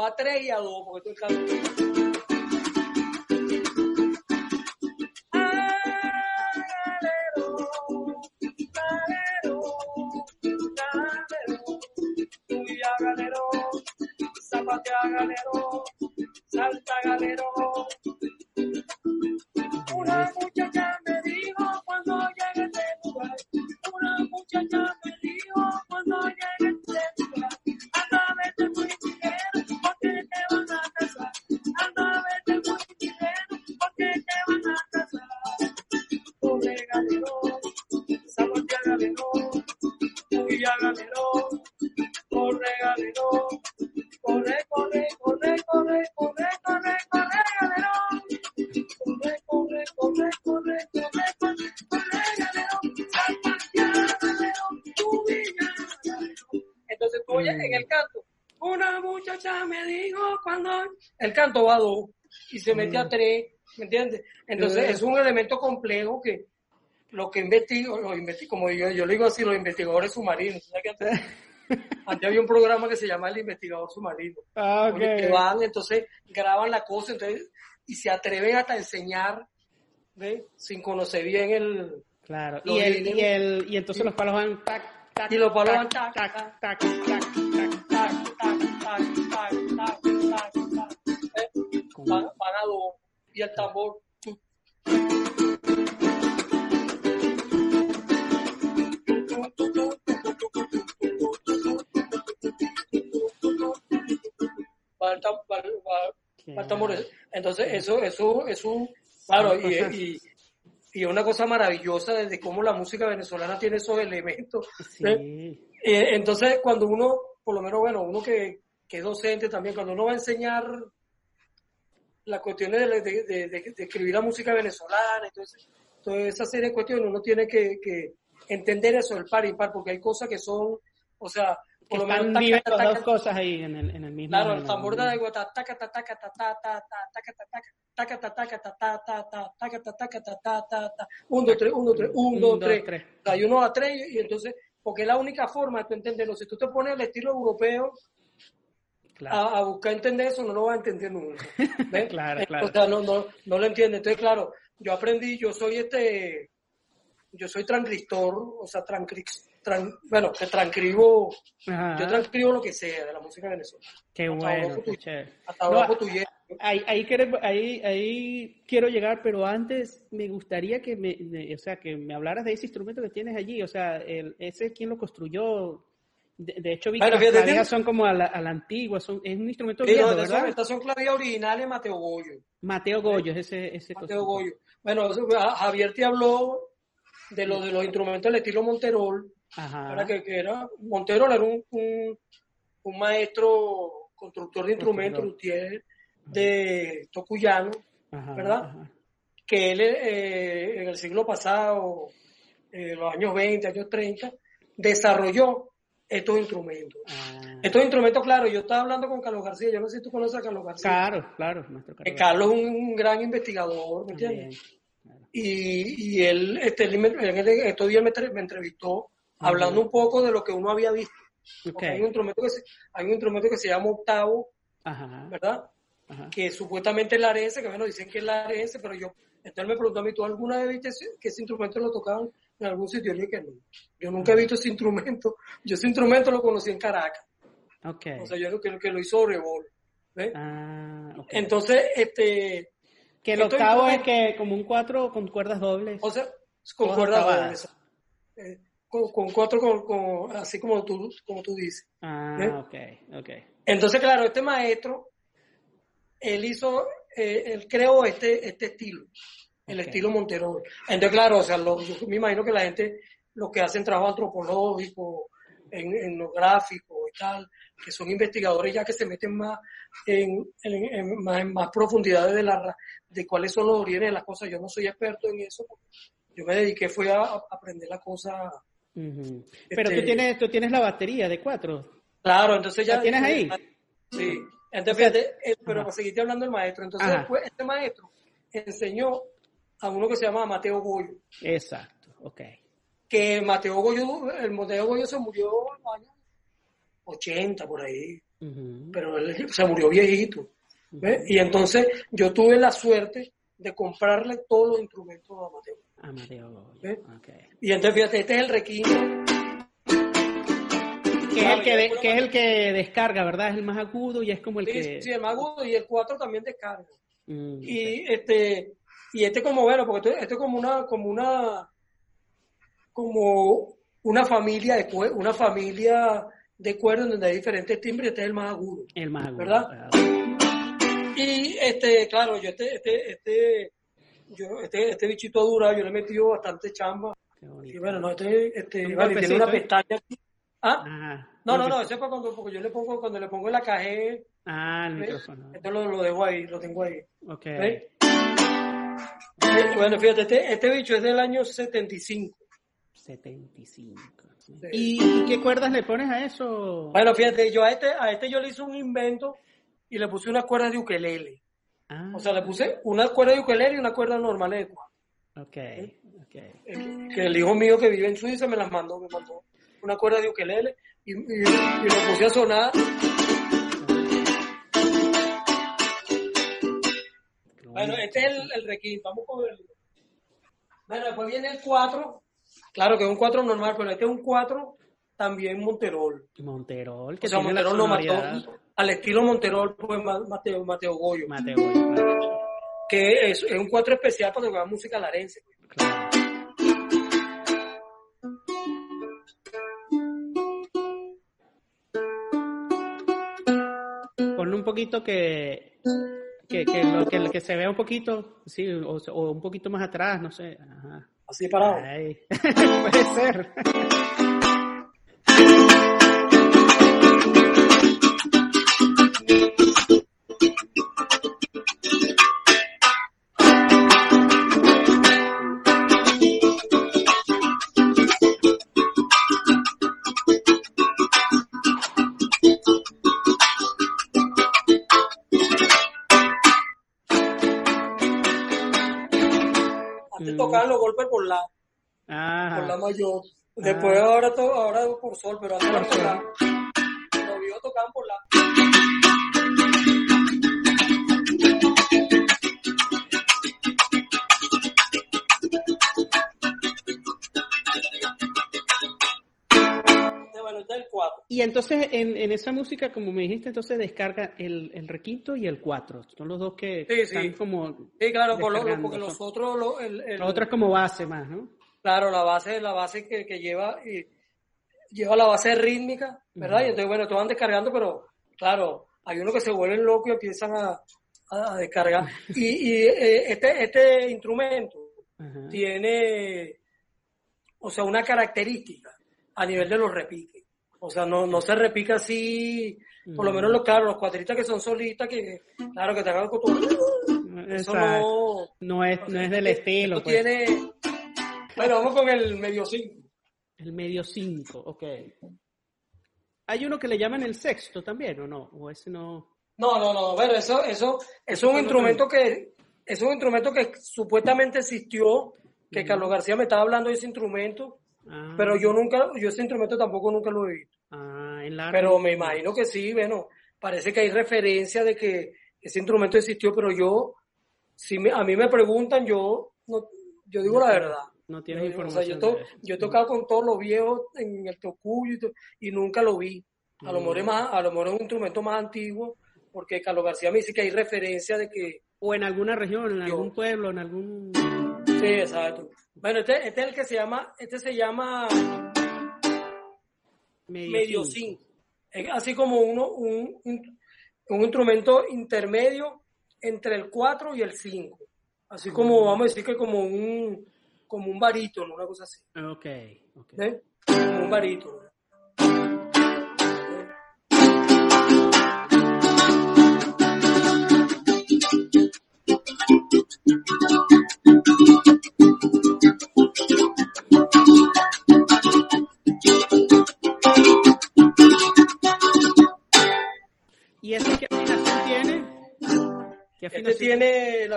Va a 3 y a 2, porque y se mete a tres, ¿me entiendes? Entonces es un elemento complejo que lo que investigo, lo investigo como yo, yo le digo así, los investigadores submarinos. ¿sabes que antes, antes había un programa que se llama El Investigador Submarino. Ah, donde ok. que van, entonces graban la cosa, entonces, y se atreven hasta a enseñar, ¿ves? Sin conocer bien el... Claro. Y, el, y, el, y entonces los palos van tac, tac. Y los palos van tac, tac, tac, tac, tac. tac, tac, tac, tac, tac, tac, tac, y el tambor... el el tambor. Entonces, eso, eso es un, claro, y, cosas- y, y una cosa maravillosa de cómo la música venezolana tiene esos elementos. Sí. Eh, entonces, cuando uno, por lo menos, bueno, uno que, que es docente también, cuando uno va a enseñar las cuestiones de, de- de- de- escribir la música venezolana, entonces, toda esa serie de cuestiones, uno tiene que, que entender eso, el par y par, porque hay cosas que son, o sea, por lo menos, taca, las dos taca, cosas ahí en el, en el mismo. Claro, el tambor de guata, taca, taca, taca, ta, ta, ta, ta, taca, ta, taca, taca, ta, taca, ta, ta, ta, ta, taca, ta, taca, ta, ta, ta, ta. Un, dos, tres, un, dos, tres, un, dos, tres. Hay uno a tres y entonces, porque es la única forma de tú entenderlo. Si tú te pones el estilo europeo Claro. a, a buscar entender eso, no lo vas a entender nunca. Claro, Eh, claro. O sea, no, no, no lo entiende. Entonces, claro, yo aprendí, yo soy este, yo soy transcriptor, o sea, transcri, tran- bueno, que transcribo, Ajá. yo transcribo lo que sea de la música venezolana. Qué hasta bueno, qué tu- chévere. Hasta No, abajo tu hierro. Ahí, ahí, quiero, ahí, ahí quiero llegar, pero antes me gustaría que me, o sea, que me hablaras de ese instrumento que tienes allí. O sea, el, ese quién lo construyó. De, de hecho, vi que Bueno, las clavías son como a la, a la antigua, son, es un instrumento viejo, no, ¿verdad? estas son clavías originales Mateo Goyo. Mateo Goyo, es ese, ese Mateo. Goyo. Bueno, eso, a- Javier te habló de lo de los instrumentos del estilo Monterol, Ajá. Que, que era, Monterol era un, un, un maestro constructor de instrumentos, luthier de Tocuyano, Ajá, ¿verdad? ajá. que él eh, en el siglo pasado, en los años 20, años 30, desarrolló estos instrumentos. Ah, Estos instrumentos, claro, yo estaba hablando con Carlos García, yo no sé si tú conoces a Carlos García. claro, claro, nuestro Eh, Carlos. Carlos es un, un gran investigador, ¿me entiendes? claro. Y, y él, este, él el- estos días me, entre- me entrevistó hablando un poco de lo que uno había visto. Hay un instrumento que se, hay un instrumento que se llama octavo, Ajá, ¿verdad? ajá. Que supuestamente es la ARS, que bueno, dicen que es la ARS, pero yo, entonces él me preguntó a mí, ¿tú alguna vez viste que ese instrumento lo tocaban en algún sitio? Yo le dije que no. Yo nunca he visto ese instrumento. Yo ese instrumento lo conocí en Caracas. Ok. O sea, yo creo que, que lo hizo Rebol. Ah, ok. Entonces, este, que el octavo es que como un cuatro con cuerdas dobles. O sea, con Todas cuerdas acabadas. dobles. Eh, con, con cuatro, con, con- así como tú, como tú dices. Ah, ¿Eh? ok, ok. Entonces, claro, este maestro, él hizo, eh, él creó este, este estilo, el estilo Monterol. Entonces, claro, o sea, lo- yo me imagino que la gente, los que hacen trabajo antropológico, en, etnográfico y tal, que son investigadores ya que se meten más en, en- en más, en más profundidades de, la, de cuáles son los orígenes de las cosas. Yo no soy experto en eso. Yo me dediqué fue a, a aprender la cosa. Ujú. Pero Este- tú tienes, tú tienes la batería de cuatro. Claro, entonces ya... ¿La tienes ahí? Sí. Entonces, O sea, fíjate, eh, pero para seguirte hablando del maestro, entonces después este maestro enseñó a uno que se llama Mateo Goyo, Exacto, ok. que Mateo Goyo, el Mateo Goyo se murió en los años 80 por ahí, pero él se murió viejito. ¿ves? Y entonces yo tuve la suerte de comprarle todos los instrumentos a Mateo. Amadeo Goyo, ¿Eh? ok. Y entonces fíjate, este es el requinto. Que es, el que, de- que es el que descarga, ¿verdad? Es el más agudo y es como el Sí, que... sí, el más agudo y el 4 también descarga. Mm, y este y este como bueno porque esto, esto es como una como una como una familia de una familia de cuerdas donde hay diferentes timbres este es el más agudo El más agudo. ¿verdad? claro. y este claro yo este este este yo este este bichito dura yo le he metido bastante chamba Qué bonito. y bueno no este este vale, tiene una pestaña aquí ¿Ah? ah no, no, no, ese es cuando porque yo le pongo, cuando le pongo la cajé. Ah, el micrófono. Esto lo, lo, dejo ahí, lo tengo ahí. Ok. Bueno, fíjate, este, este bicho es del año 75. 75. ¿Y, qué cuerdas le pones a eso? Bueno, fíjate, yo a este, a este yo le hice un invento y le puse una cuerda de ukelele. Ah. O sea, le puse una cuerda de ukelele y una cuerda normal de Ok, ok. Que el hijo mío que vive en Suiza me las mandó, me mandó una cuerda de ukelele y, y, y puse a sonar. Bueno, este es el, el requisito. Vamos con el. Bueno, después viene el 4. Claro que es un 4 normal, pero este es un 4 también Monterol. Monterol, que o sea, Monterol lo mató al estilo Monterol, pues Mateo, Mateo Goyo. Mateo Goyo, Que es, es, un 4 especial para tocar música larense. Claro. Ponle un poquito que que, que, lo, que, que se vea un poquito, sí, o, o, un poquito más atrás, no sé. Ajá. Así parado. Puede ser. Por la, por la mayor. Después ahora, todo, ahora por sol, pero antes por, por la. Los viejos tocaban por la. Y entonces en, en, esa música, como me dijiste, entonces descarga el, el requinto y el cuatro. Son los dos que sí, están sí. como. Sí, claro, porque los otros. Lo, el, el, otro es como base más, ¿no? Claro, la base, la base que, que lleva, y, lleva la base rítmica, ¿verdad? Y entonces, bueno, todos van descargando, pero claro, hay unos que se vuelven locos y empiezan a, a descargar. y, y eh, este, este instrumento tiene, o sea, una característica a nivel de los repiques. O sea, no, no se repica así, por lo menos los, claro, los cuadritas que son solistas, que claro, que te hagan con Eso no, no, es, no es del estilo. Pues. Tiene... Bueno, vamos con el medio 5. El medio 5, ok. ¿Hay uno que le llaman el sexto también o no? ¿O ese no? No, no, no, bueno, eso, eso, es un instrumento que, es un instrumento que supuestamente existió, que Carlos García me estaba hablando de ese instrumento, Ah. Pero yo nunca, yo ese instrumento tampoco nunca lo he visto. Ah, en la pero me imagino que sí, bueno, parece que hay referencia de que ese instrumento existió, pero yo, si a mí me preguntan, yo, no, yo digo la verdad. No tienes información. O sea, yo, yo, he tocado con todos los viejos en el tocuyo y, y nunca lo vi. A lo, mejor es mm. más, a lo mejor es un instrumento más antiguo, porque Carlos García me dice que hay referencia de que... O en alguna región, en algún pueblo, en algún... Sí, exacto. Bueno, este, este, es el que se llama, este se llama medio 5. Así como uno, un, un, instrumento intermedio entre el 4 y el 5. Así como, vamos a decir que como un, como un barítono, una cosa así. Ok, okay. ¿Eh? Como un barítono.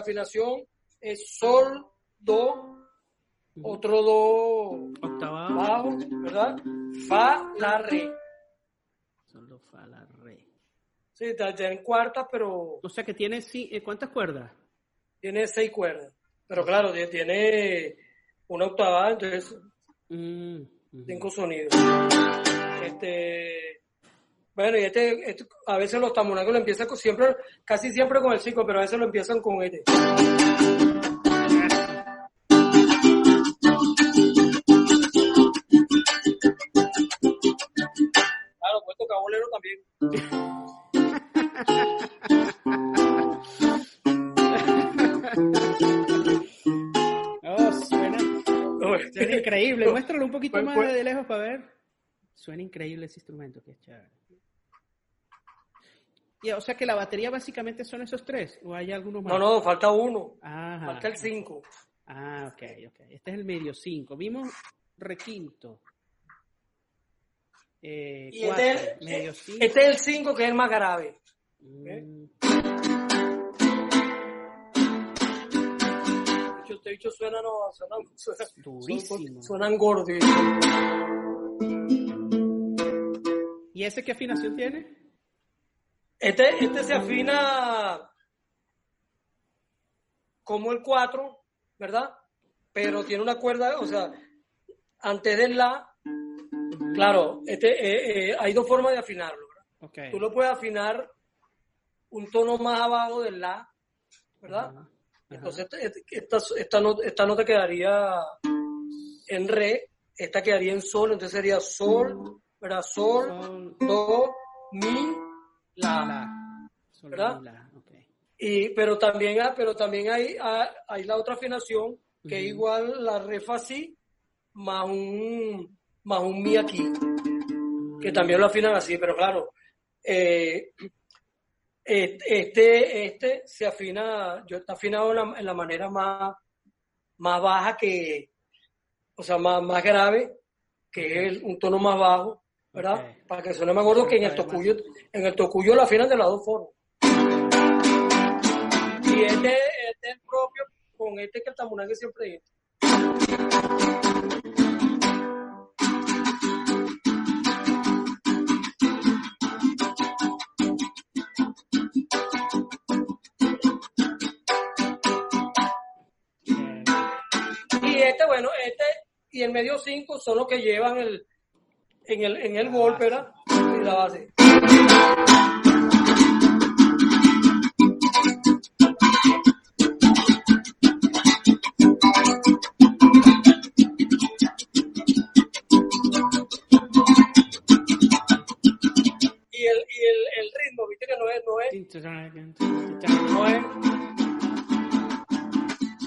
Afinación es sol, do, otro do octava bajo, ¿verdad? Fa, la, re. Solo fa, la, re. Sí, está ya en cuarta, pero. O sea que tiene sí, eh, ¿cuántas cuerdas? Tiene seis cuerdas. Pero claro, tiene una octava, entonces mm, cinco sonidos. Este, bueno, y este, este a veces los tamunacos lo empiezan con, siempre, casi siempre con el cinco, pero a veces lo empiezan con este. Claro, pues tocar bolero también. increíble. Muéstralo un poquito más de lejos para ver. Suena increíble ese instrumento, que chévere. Y, o sea que la batería básicamente son esos tres, o hay algunos más. No, no, falta uno. falta el cinco. Ah, ok, ok. Este es el medio cinco. Vimos requinto. Eh, y este, es, medio este es el cinco que es el más grave. Mm. Este dicho suena, no, suenan, suenan, suenan gordos. ¿Y ese qué afinación tiene? Este, este se afina como el 4, ¿verdad? Pero tiene una cuerda, o sea, antes del la, claro, este, eh, eh, hay dos formas de afinarlo. ¿verdad? Tú lo puedes afinar un tono más abajo del la, ¿verdad? Entonces, esta, esta, nota, esta nota quedaría en re, esta quedaría en sol, entonces sería sol, ¿verdad? Sol, do, mi, la. ¿Verdad? Y, pero también, pero también hay, hay la otra afinación que es igual la re fa si más un, más un mi aquí, que también lo afinan así, pero claro, eh, este, este se afina, yo está afinado en la, manera más, más baja que, o sea, más, más grave, que es un tono más bajo, ¿verdad? Para que suene más gordo que en el tocuyo, en el tocuyo la afinan de las dos formas. Y este, este es el propio con este que el tamurangue siempre es. Y este, bueno, este y el medio 5 son los que llevan el, en el, en el golpe, ¿verdad? Y la base. Y el, y el, el ritmo, viste que no es, no es, no es,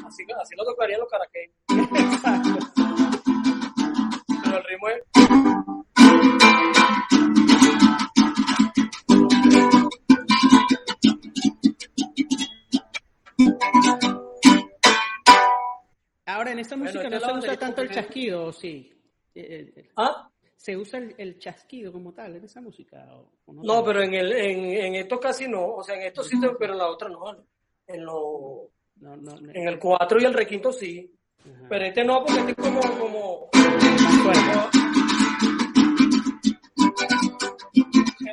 así, así lo tocarían los caraqueños. Chasquido, sí? Eh, eh, ¿Ah? ¿Se usa el, chasquido como tal en esa música? no, pero en, el, en, en, esto casi no. O sea, en esto sí, pero en la otra no. En, lo, en el 4 y el requinto sí. Pero este no, porque este es como... como, Es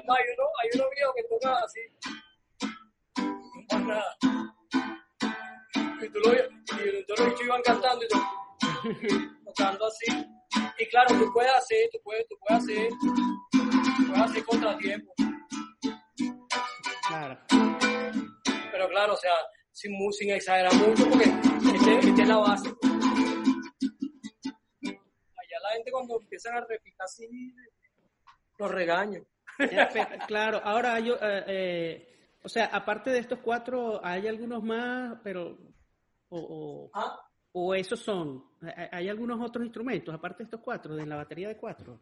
más, hay uno, hay uno mío que toca así. No nada y tú lo y entonces los iban cantando y tocando así. Y claro, tú puedes hacer, tú puedes, tú puedes hacer, tú puedes hacer contratiempo. Claro. Pero claro, o sea, sin, sin exagerar mucho, porque este, este es la base. Allá la gente cuando empiezan a repicar así, los regaño. claro, ahora yo, eh, eh, o sea, aparte de estos cuatro, hay algunos más, pero o, ¿Ah? O, esos son, ¿hay algunos otros instrumentos aparte de estos cuatro, de la batería de cuatro?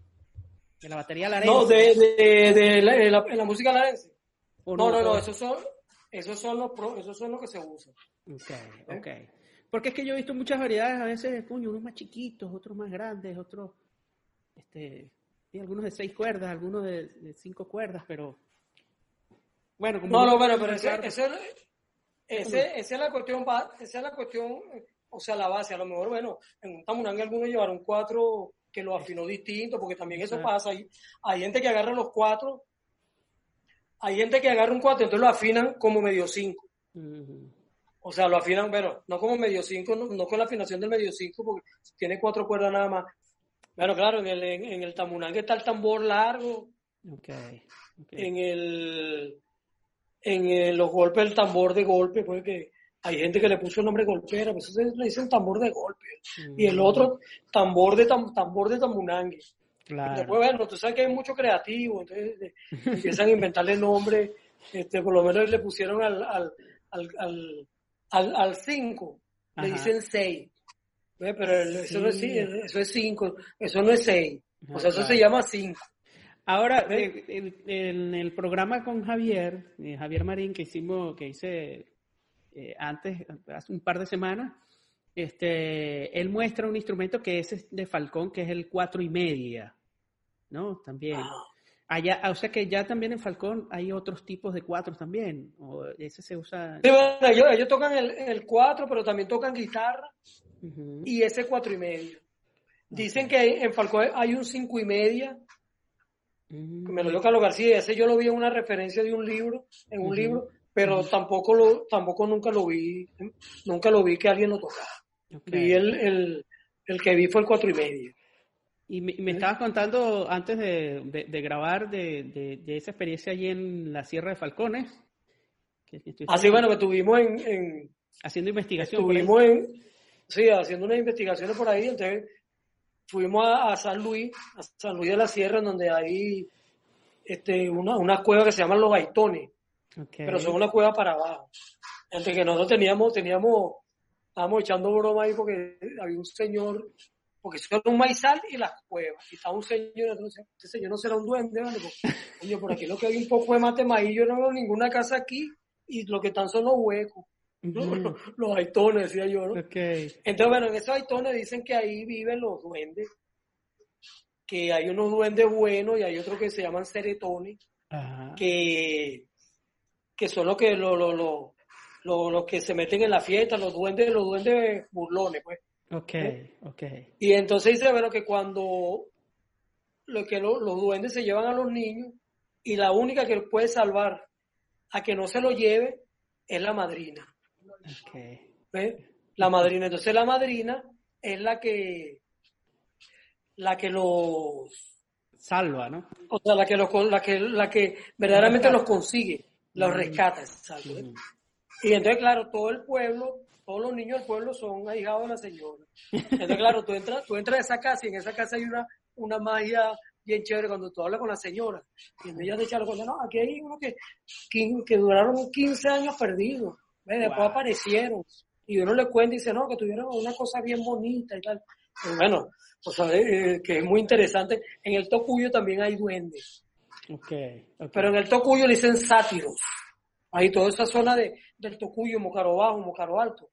De la batería larense. No, de, de, de la, la, música larense. No, no, no, esos son, esos son los esos son los que se usan. Ok, ¿Eh? ok. Porque es que yo he visto muchas variedades, a veces, coño, unos más chiquitos, otros más grandes, otros, este, y algunos de seis cuerdas, algunos de, cinco cuerdas, pero bueno, como no, no, bueno, pero ese, ese, ese, esa es la cuestión, esa es la cuestión, o sea, la base. A lo mejor, bueno, en un tamurangue algunos llevaron cuatro que lo afinó distinto, porque también eso pasa. Hay, hay gente que agarra los cuatro, hay gente que agarra un cuatro, entonces lo afinan como medio cinco. O sea, lo afinan, pero no como medio cinco, no, con la afinación del medio cinco, porque tiene cuatro cuerdas nada más. Bueno, claro, en el, en, el tamunangue está el tambor largo. Okay, En el en eh, los golpes del tambor de golpe, porque hay gente que le puso el nombre golpera, pues eso le dicen tambor de golpe. Y el otro, tambor de, tambor de tambunangue. Claro. Después, bueno, tú sabes que hay mucho creativo, entonces empiezan a inventarle nombre, este, por lo menos le pusieron al, al, al, al, al, cinco, le dicen seis. Pero eso, no es, eso es cinco, eso no es seis. O sea, eso se llama cinco. Ahora, eh, en, el programa con Javier, eh, Javier Marín, que hicimos, que hice eh, antes, hace un par de semanas, este, él muestra un instrumento que es de Falcón, que es el cuatro y media, ¿no? También. Ah. Allá, o sea que ya también en Falcón hay otros tipos de cuatro también, o ese se usa... Sí, bueno, ellos, tocan el, el cuatro, pero también tocan guitarra y ese cuatro y medio. Dicen que en Falcón hay un cinco y media, mm. me lo dio Carlos García, ese yo lo vi en una referencia de un libro, en un libro, pero tampoco lo, tampoco nunca lo vi, nunca lo vi que alguien lo tocara. Vi el, el, el, que vi fue el cuatro y medio. Y me, estabas contando antes de, de, grabar de, de, esa experiencia allí en la Sierra de Falcones. Así, bueno, que estuvimos en, haciendo investigación. Estuvimos en, sí, haciendo unas investigaciones por ahí, entonces fuimos a, San Luis, a San Luis de la Sierra, en donde hay este, una, una cueva que se llama Los Baitones, pero son una cueva para abajo. Entre que nosotros teníamos, teníamos, estábamos echando broma ahí porque había un señor, porque son un maizal y las cuevas, y estaba un señor, entonces, este señor no será un duende, ¿vale? Porque, por aquí lo que hay un poco de mate maíz, yo no veo ninguna casa aquí, y lo que están son los huecos. Los, haitones, decía yo, ¿no? Entonces, bueno, en esos haitones dicen que ahí viven los duendes, que hay unos duendes buenos y hay otros que se llaman ceretones, que, que son los que, lo, lo, lo, que se meten en la fiesta, los duendes, los duendes burlones, pues. Ok, ok. Y entonces dice, bueno, que cuando lo que los duendes se llevan a los niños y la única que puede salvar a que no se lo lleve es la madrina. La madrina. Entonces la madrina es la que la que los salva, ¿no? O sea, la que los, la que la que verdaderamente los consigue, los rescata, Y entonces, claro, todo el pueblo, todos los niños del pueblo son ahijados de la señora. Entonces, claro, tú entras, tú entras a esa casa y en esa casa hay una, una magia bien chévere cuando tú hablas con la señora. Y en ella de echar no, aquí hay uno que, que duraron 15 años perdidos. Después aparecieron. Y uno le cuenta y dice, no, que tuvieron una cosa bien bonita y tal. bueno, o sea, eh, eh, que es muy interesante. En el Tocuyo también hay duendes. Okay, Pero en el Tocuyo le dicen sátiros. Ahí toda esa zona de, del Tocuyo, Mocaro Bajo, Mocaro Alto.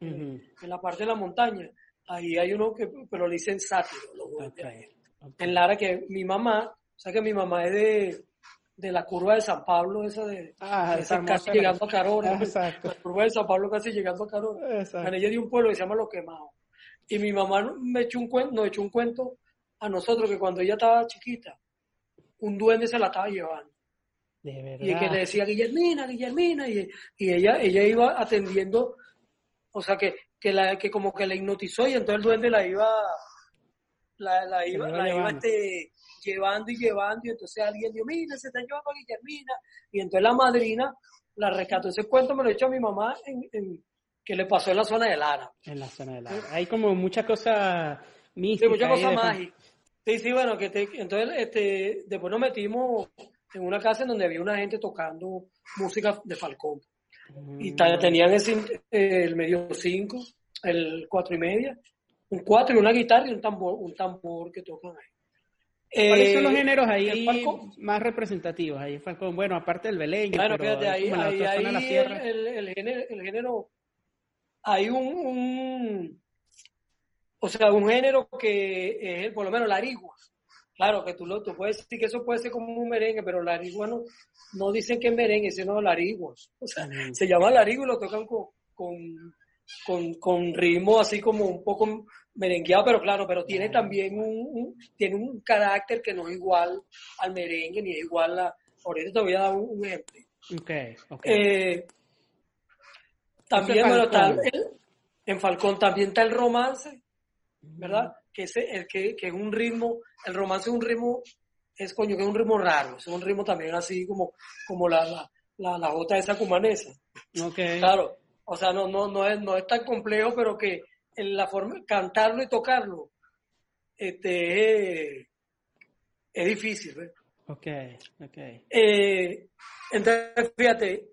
En la parte de la montaña. Ahí hay uno que, pero le dicen sátiros, duendes. En Lara, que mi mamá, o sea que mi mamá es de, de la curva de San Pablo, esa de, ah, casi llegando a Carona. La curva de San Pablo casi llegando a Carona. En ella de un pueblo que se llama Lo Quemado. Y mi mamá me echó un cuento, nos echó un cuento a nosotros que cuando ella estaba chiquita, un duende se la estaba llevando. Y que le decía Guillermina, Guillermina, y, y, ella, ella iba atendiendo, o sea que, que, la, que como que la hipnotizó y entonces el duende la iba, la, la iba, la iba este, llevando y llevando, y entonces alguien dijo, mira, se está llevando a Guillermina, y entonces la madrina la rescató. Ese cuento me lo echó a mi mamá en, que le pasó en la zona de Lara. En la zona de Lara. Hay como muchas cosas místicas. Sí, muchas cosas mágicas. Sí, sí, bueno, que entonces este, después nos metimos en una casa en donde había una gente tocando música de Falcón. Y mm. tenían el medio cinco, el cuatro y media, un cuatro y una guitarra y un tambor, un tambor que tocan ahí. ¿Cuáles son los eh, géneros ahí más representativos? Ahí Falcón, bueno, aparte del beleño, bueno, fíjate, ahí, ahí, ahí el, el, género, el, género, hay un, un, o sea, un género que es por lo menos la arigua. Claro, que tú, lo, tú puedes decir que eso puede ser como un merengue, pero la arigua no, no dicen que es merengue, sino la arigua. O sea, se llama la arigua y lo tocan con, con, con, con ritmo así como un poco merengueado, pero claro, pero tiene también un, tiene un carácter que no es igual al merengue ni es igual a... Ahorita te voy a dar un, ejemplo. Okay, eh, también, bueno, tal, en Falcón también está el romance, ¿verdad? Que es, el que, que, un ritmo, el romance es un ritmo, es coño, que es un ritmo raro, es un ritmo también así como, como la, la, la, la jota esa cumanesa. Okay. Claro, o sea, no, no, no, es, no es tan complejo, pero que en la forma, cantarlo y tocarlo, este, es difícil. ¿ves? Ok, ok. Eh, entonces, fíjate,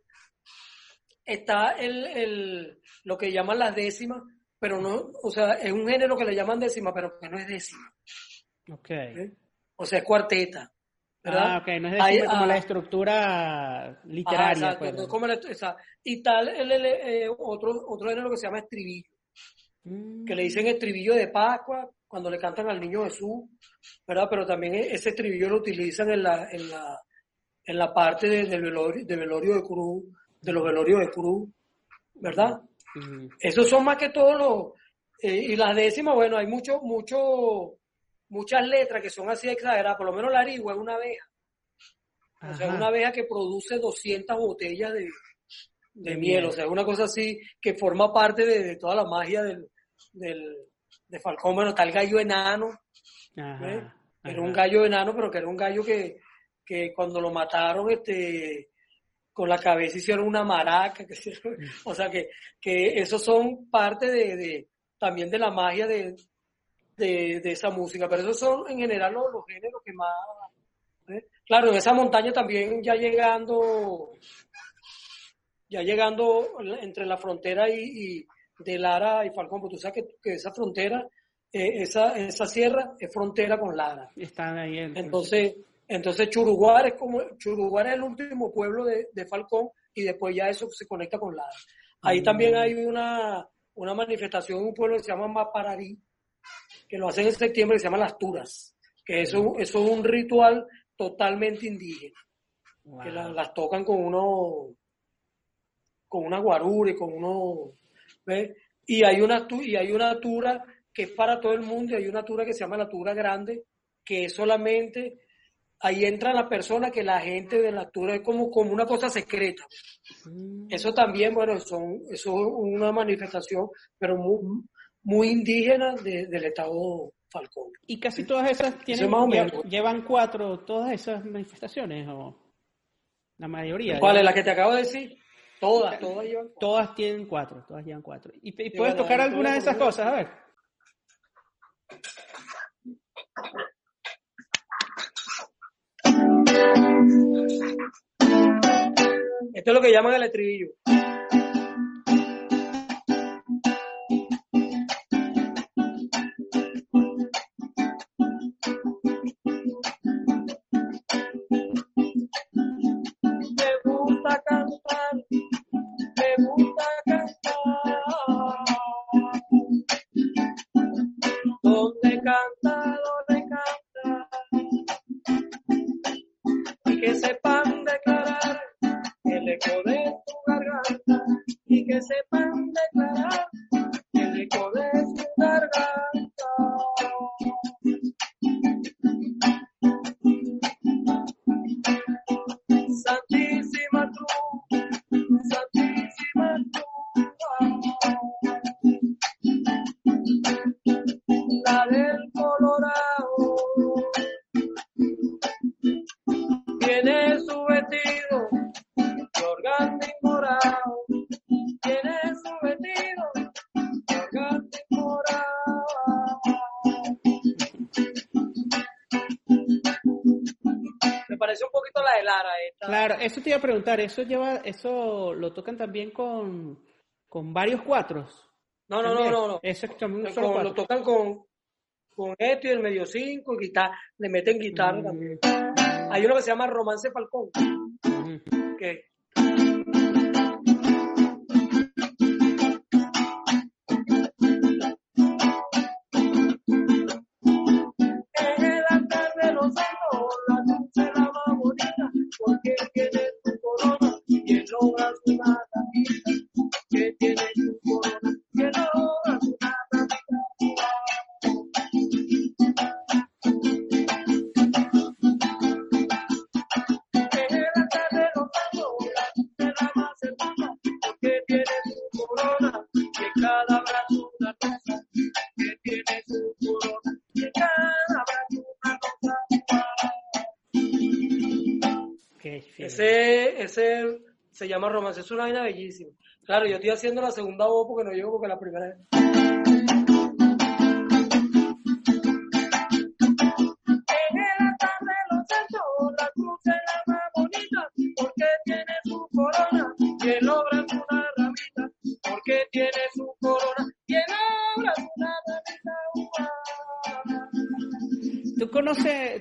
está el, el, lo que llaman las décimas, pero no, o sea, es un género que le llaman décima, pero que no es décima. Ok. O sea, es cuarteta. ¿verdad? Ah, ok, no es décima como ah, la estructura literaria. exacto, pues. no es como la- esa- y tal, el, el, eh, otro, otro género que se llama estribillo, Mm. que le dicen estribillo de Pascua cuando le cantan al niño Jesús, ¿verdad? Pero también e- ese estribillo lo utilizan en la, en la, en la parte de, del velorio, de velorio de cruz, de los velorios de cruz, ¿verdad? Esos son más que todos los, eh, y las décimas, bueno, hay mucho, mucho, muchas letras que son así exageradas, por lo menos la arigua es una abeja, o sea, una abeja que produce 200 botellas de, de miel, o sea, es una cosa así que forma parte de, de toda la magia del, del, de Falcón, bueno, está el gallo enano, Ajá, ¿eh? Era ajá. un gallo enano, pero que era un gallo que, que cuando lo mataron, este, con la cabeza hicieron una maraca, que hicieron- o sea que, que esos son parte de, de- también de la magia de, de, de esa música, pero esos son en general los, los géneros que más, ¿eh? claro, en esa montaña también ya llegando, ya llegando entre la frontera y, y de Lara y Falcón, porque tú sabes que, que esa frontera, eh, esa, esa sierra es frontera con Lara. Están ahí. en- Entonces, entonces Churuguar es como, Churuguar es el último pueblo de, de Falcón y después ya eso se conecta con Lara. Ahí Mm. también hay una, una manifestación en un pueblo que se llama Mapararí, que lo hacen en septiembre, que se llama Las Turas, que eso, eso es un ritual totalmente indígena, Wow. que la- las tocan con uno, con una guarura y con uno, ¿ves? Y hay una, y hay una tura que es para todo el mundo y hay una tura que se llama la tura grande, que es solamente, ahí entra la persona que la gente de la tura es como, como una cosa secreta. Mm. Eso también, bueno, son, eso es una manifestación, pero muy, muy indígena de- del estado Falcón. Y casi todas esas tienen, llevan cuatro, todas esas manifestaciones, o la mayoría. ¿Cuál es la que te acabo de decir? Todas, todas llevan. Todas tienen cuatro, todas llevan cuatro. ¿Y, y puedes tocar alguna de esas cosas? A ver. Esto es lo que llaman el estribillo. Eso te iba a preguntar, eso lleva, eso lo tocan también con, con varios cuatros. No, no, no, no, no. Eso es también un Con- lo tocan con, con esto y el medio cinco guitarra, le meten guitarra Mm. también. Hay uno que se llama Romance Falcón, Mm. que Ese, ese se llama romance, es una vaina bellísima. Claro, yo estoy haciendo la segunda voz porque no llego porque la primera es.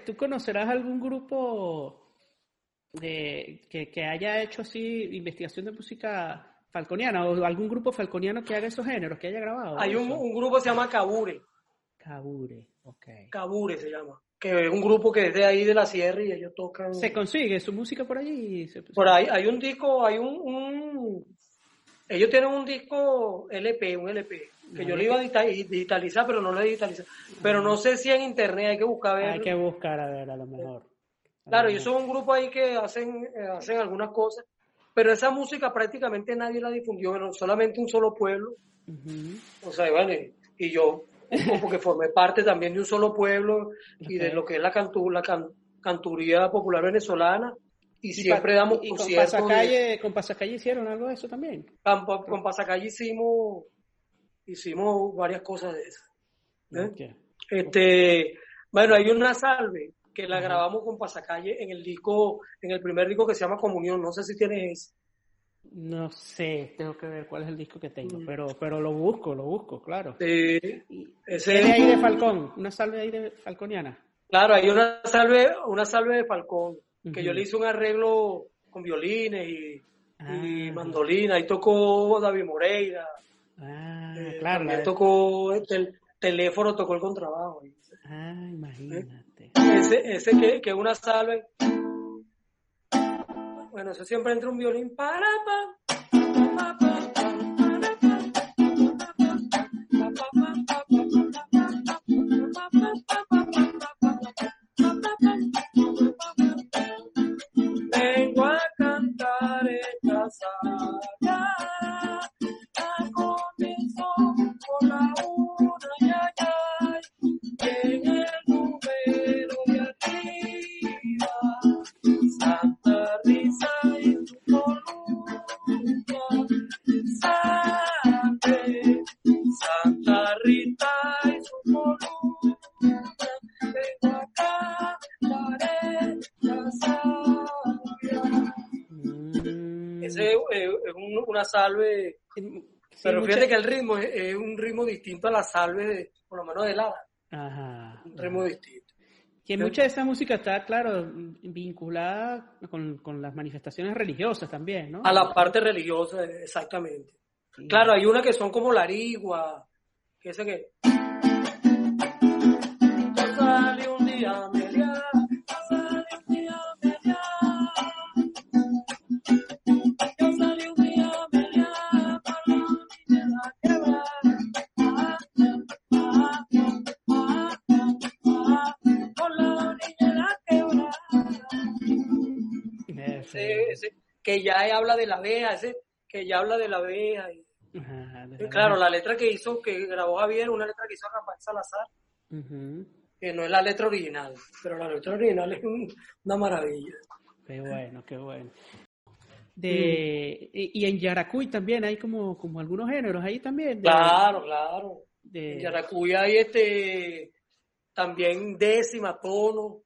¿Tú conocerás algún grupo de, que, que haya hecho así investigación de música falconiana o algún grupo falconiano que haga esos géneros, que haya grabado? Hay un, un grupo que se llama Cabure. Cabure, ok. Cabure se llama. Que es un grupo que es de ahí de la sierra y ellos tocan. ¿Se consigue su música por allí? Por ahí hay un disco, hay un, un... Ellos tienen un disco LP, un LP, que yo lo iba a digitalizar, pero no lo he digitalizado. Pero no sé si en internet hay que buscar a ver. Hay que buscar a ver, a lo mejor. Claro, eso es un grupo ahí que hacen, eh, hacen algunas cosas, pero esa música prácticamente nadie la difundió, solamente un solo pueblo. O sea, vale, y yo, porque formé parte también de un solo pueblo y de lo que es la, cantu, la canturía popular venezolana. Y, siempre damos y con Pasacalle, con Pasacalle hicieron algo de eso también. Con, con Pasacalle hicimos, hicimos varias cosas de esas. ¿eh? Este, bueno, hay una salve que la grabamos con Pasacalle en el disco, en el primer disco que se llama Comunión. No sé si tienes No sé, tengo que ver cuál es el disco que tengo, mm. pero, pero lo busco, lo busco, claro. Sí, ese... ahí de Falcón? ¿Una salve ahí de Falconiana? Claro, hay una salve, una salve de Falcón, que yo le hice un arreglo con violines y, ah. mandolina, y tocó David Moreira. Ah, eh, claro. También tocó el teléfono, tocó el contrabajo. Ah, imagínate. Ese, ese que, que una salve. Bueno, eso siempre entra un violín para Vengo una salve, pero fíjate que el ritmo es, un ritmo distinto a la salve, de, por lo menos de Lara. Ajá. Un ritmo distinto. Que mucha de esa música está, claro, vinculada con, con, las manifestaciones religiosas también, ¿no? A la parte religiosa, exactamente. Claro, hay una que son como la arigua, que ese que... que ya habla de la abeja, ese que ya habla de la abeja. Y, claro, la letra que hizo, que grabó Javier, una letra que hizo Rafael Salazar, que no es la letra original, pero la letra original es una maravilla. Qué bueno, qué bueno. De, y, en Yaracuy también hay como, como algunos géneros ahí también. claro, claro. En Yaracuy hay este también décima tono.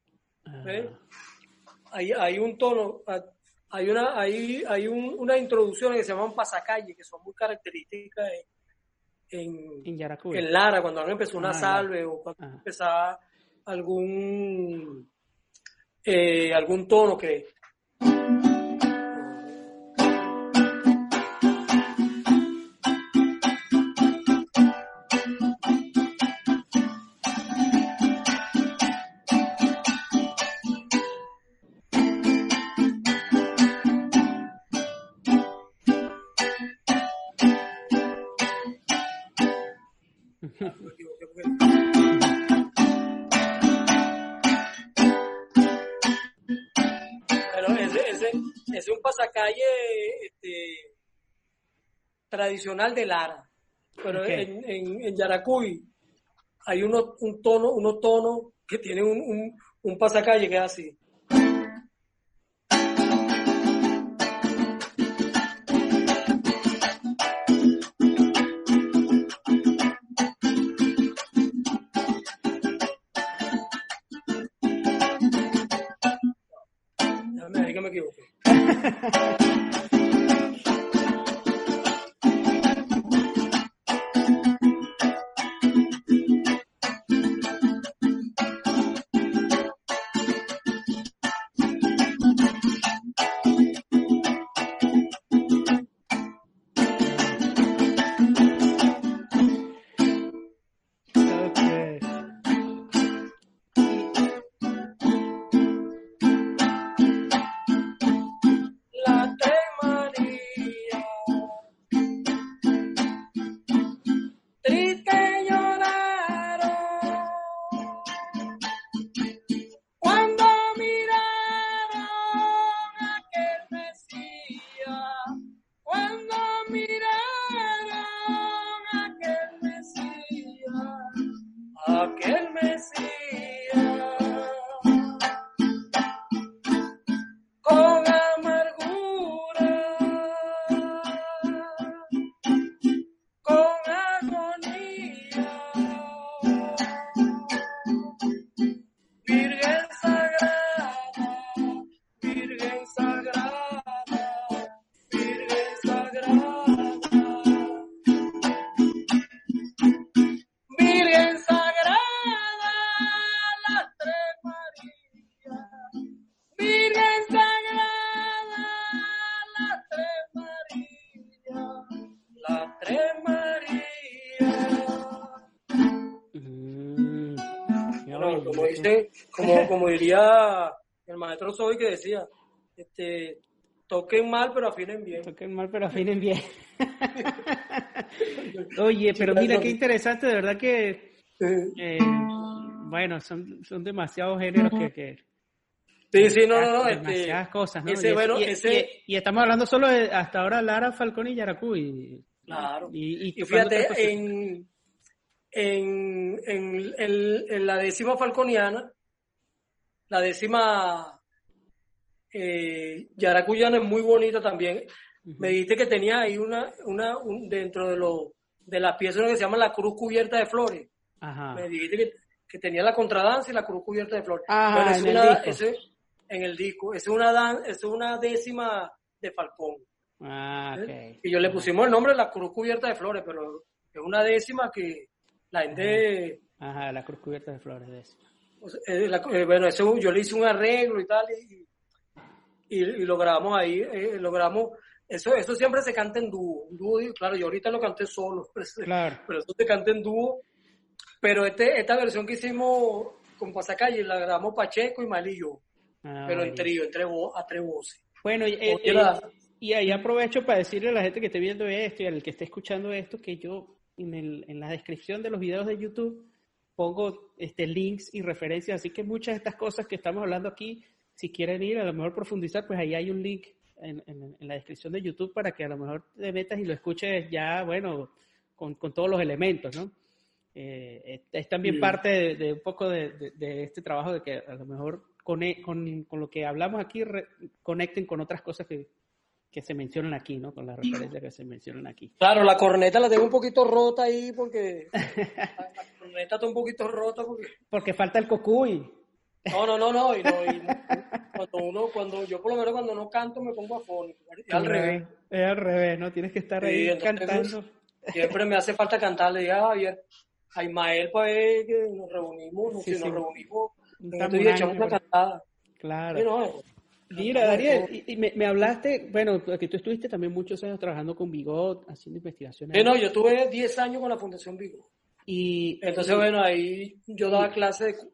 Hay, hay un tono, hay una, hay, hay un, una introducción que se llaman pasacalle, que son muy características en, en, en Lara, cuando alguien empezó una ah, salve o cuando ah. empezaba algún, eh, algún tono que, tradicional de Lara. Pero en, en, en, Yaracuy hay uno, un tono, unos tonos que tienen un, un, un pasacalle que es así. Maestro Soy que decía, este, toquen mal pero afinen bien. Toquen mal pero afinen bien. Oye, pero mira qué interesante, de verdad que eh, bueno, son, son demasiados géneros que, que Sí, sí, no, no, no. Este, demasiadas cosas, ¿no? y, estamos hablando solo de hasta ahora Lara, Falcón y Yaracuy. Claro. Y, fíjate, en, en, en, la décima falconiana, la décima eh, Yaracuyana es muy bonita también. Me dijiste que tenía ahí una, una dentro de lo de las piezas que se llama la cruz cubierta de flores. Ajá. Me dijiste que, que, tenía la contradanza y la cruz cubierta de flores. Ajá, en, el disco. en el disco. Es una, dan, es una décima de Falcón. Ah, okay. Y yo le pusimos el nombre de la cruz cubierta de flores, pero es una décima que la gente... Ajá, la cruz cubierta de flores de eso. Eh, eh, bueno, eso yo le hice un arreglo y tal, y, y, lo grabamos ahí, eh, logramos... Eso, eso siempre se canta en dúo, dúo, claro, yo ahorita lo canté solo, claro. pero eso se canta en dúo. Pero este, esta versión que hicimos con Pasacalle la grabamos Pacheco y Malillo, ah, pero en trío, entre a tres voces. Bueno, y, y ahí aprovecho para decirle a la gente que esté viendo esto y al que esté escuchando esto que yo en, el, en la descripción de los videos de YouTube pongo este, links y referencias, así que muchas de estas cosas que estamos hablando aquí, si quieren ir a lo mejor profundizar, pues ahí hay un link en, en, la descripción de YouTube para que a lo mejor te metas y lo escuches ya, bueno, con, con todos los elementos, ¿no? Eh, es también parte de, un poco de, de, este trabajo de que a lo mejor con, con, con lo que hablamos aquí conecten con otras cosas que, que se mencionan aquí, ¿no? Con la referencia que se mencionan aquí. Claro, la corneta la tengo un poquito rota ahí porque la, corneta está un poquito rota porque porque falta el cocuy. No, no, no, no, y no, cuando uno, cuando yo por lo menos cuando no canto me pongo afónico, es al revés. Es al revés, ¿no? Tienes que estar ahí cantando. Siempre me hace falta cantar, le dije a Javier, a Ismael para ver que nos reunimos, nos, nos reunimos, y echamos una cantada. Claro. Mira, Daniel, y, me, hablaste, bueno, que tú estuviste también muchos años trabajando con Bigot, haciendo investigaciones. Eh, no, yo tuve 10 años con la Fundación Bigot. Y, Entonces, bueno, ahí yo daba clases.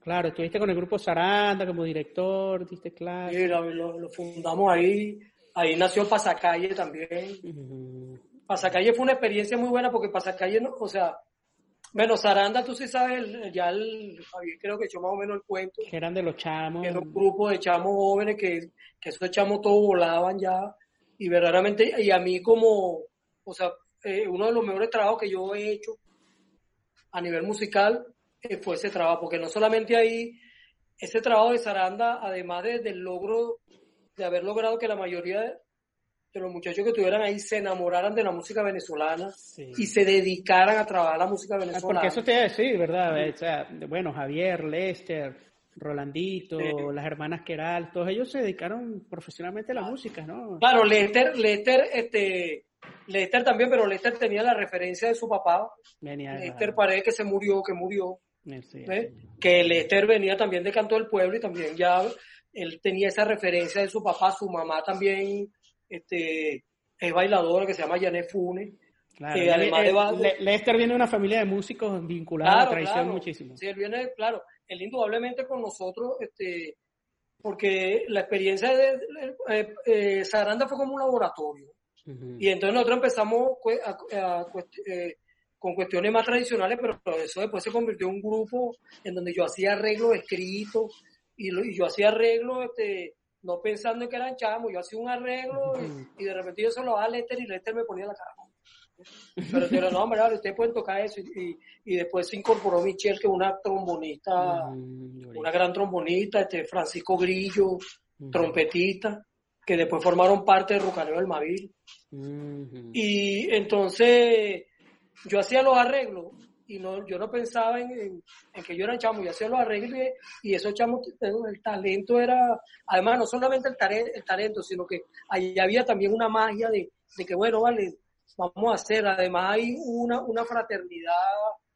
Claro, estuviste con el grupo Saranda como director, diste clases. Sí, lo, fundamos ahí. Ahí nació Pasacalle también. Pasacalle fue una experiencia muy buena porque Pasacalle, o sea, bueno, Saranda, tú sí sabes, ya el, Javier creo que echó más o menos el cuento. Que eran de los chamos. Era un grupo de chamos jóvenes que, que esos chamos todos volaban ya. Y verdaderamente, y a mí como, o sea, eh, uno de los mejores trabajos que yo he hecho a nivel musical eh, fue ese trabajo, porque no solamente ahí, ese trabajo de Saranda, además de, del logro de haber logrado que la mayoría de los muchachos que estuvieran ahí se enamoraran de la música venezolana y se dedicaran a trabajar la música venezolana. Porque eso te iba a decir, ¿verdad? O sea, bueno, Javier, Lester, Rolandito, las hermanas Keral, todos ellos se dedicaron profesionalmente a la música, ¿no? Claro, Lester, Lester, este, Lester también, pero Lester tenía la referencia de su papá. Venía, Lester parece que se murió, que murió. Que Lester venía también de Canto del Pueblo y también ya él tenía esa referencia de su papá, su mamá también este, es bailadora que se llama Janet Fune. Lester viene de una familia de músicos vinculada a la tradición muchísimo. Sí, él viene, claro, él indudablemente con nosotros, este, porque la experiencia de, eh, eh, Saranda fue como un laboratorio. Y entonces nosotros empezamos eh, con cuestiones más tradicionales, pero eso después se convirtió en un grupo en donde yo hacía arreglos escritos y, y yo hacía arreglos este, no pensando que eran chamos, yo hacía un arreglo y, de repente yo se lo daba a Lester y Lester me ponía la cara. Pero yo le no, hombre, ustedes pueden tocar eso. Y, y, después se incorporó Michelle, que es una trombonista, mm, una gran trombonista, este Francisco Grillo, trompetista, que después formaron parte de Rucaneo del Mavil. Y entonces yo hacía los arreglos y no, yo no pensaba en, que yo era chamo, yo hacía los arreglos y esos chamos, el talento era, además no solamente el, el talento, sino que ahí había también una magia de, que, bueno, vale, vamos a hacer, además hay una, una fraternidad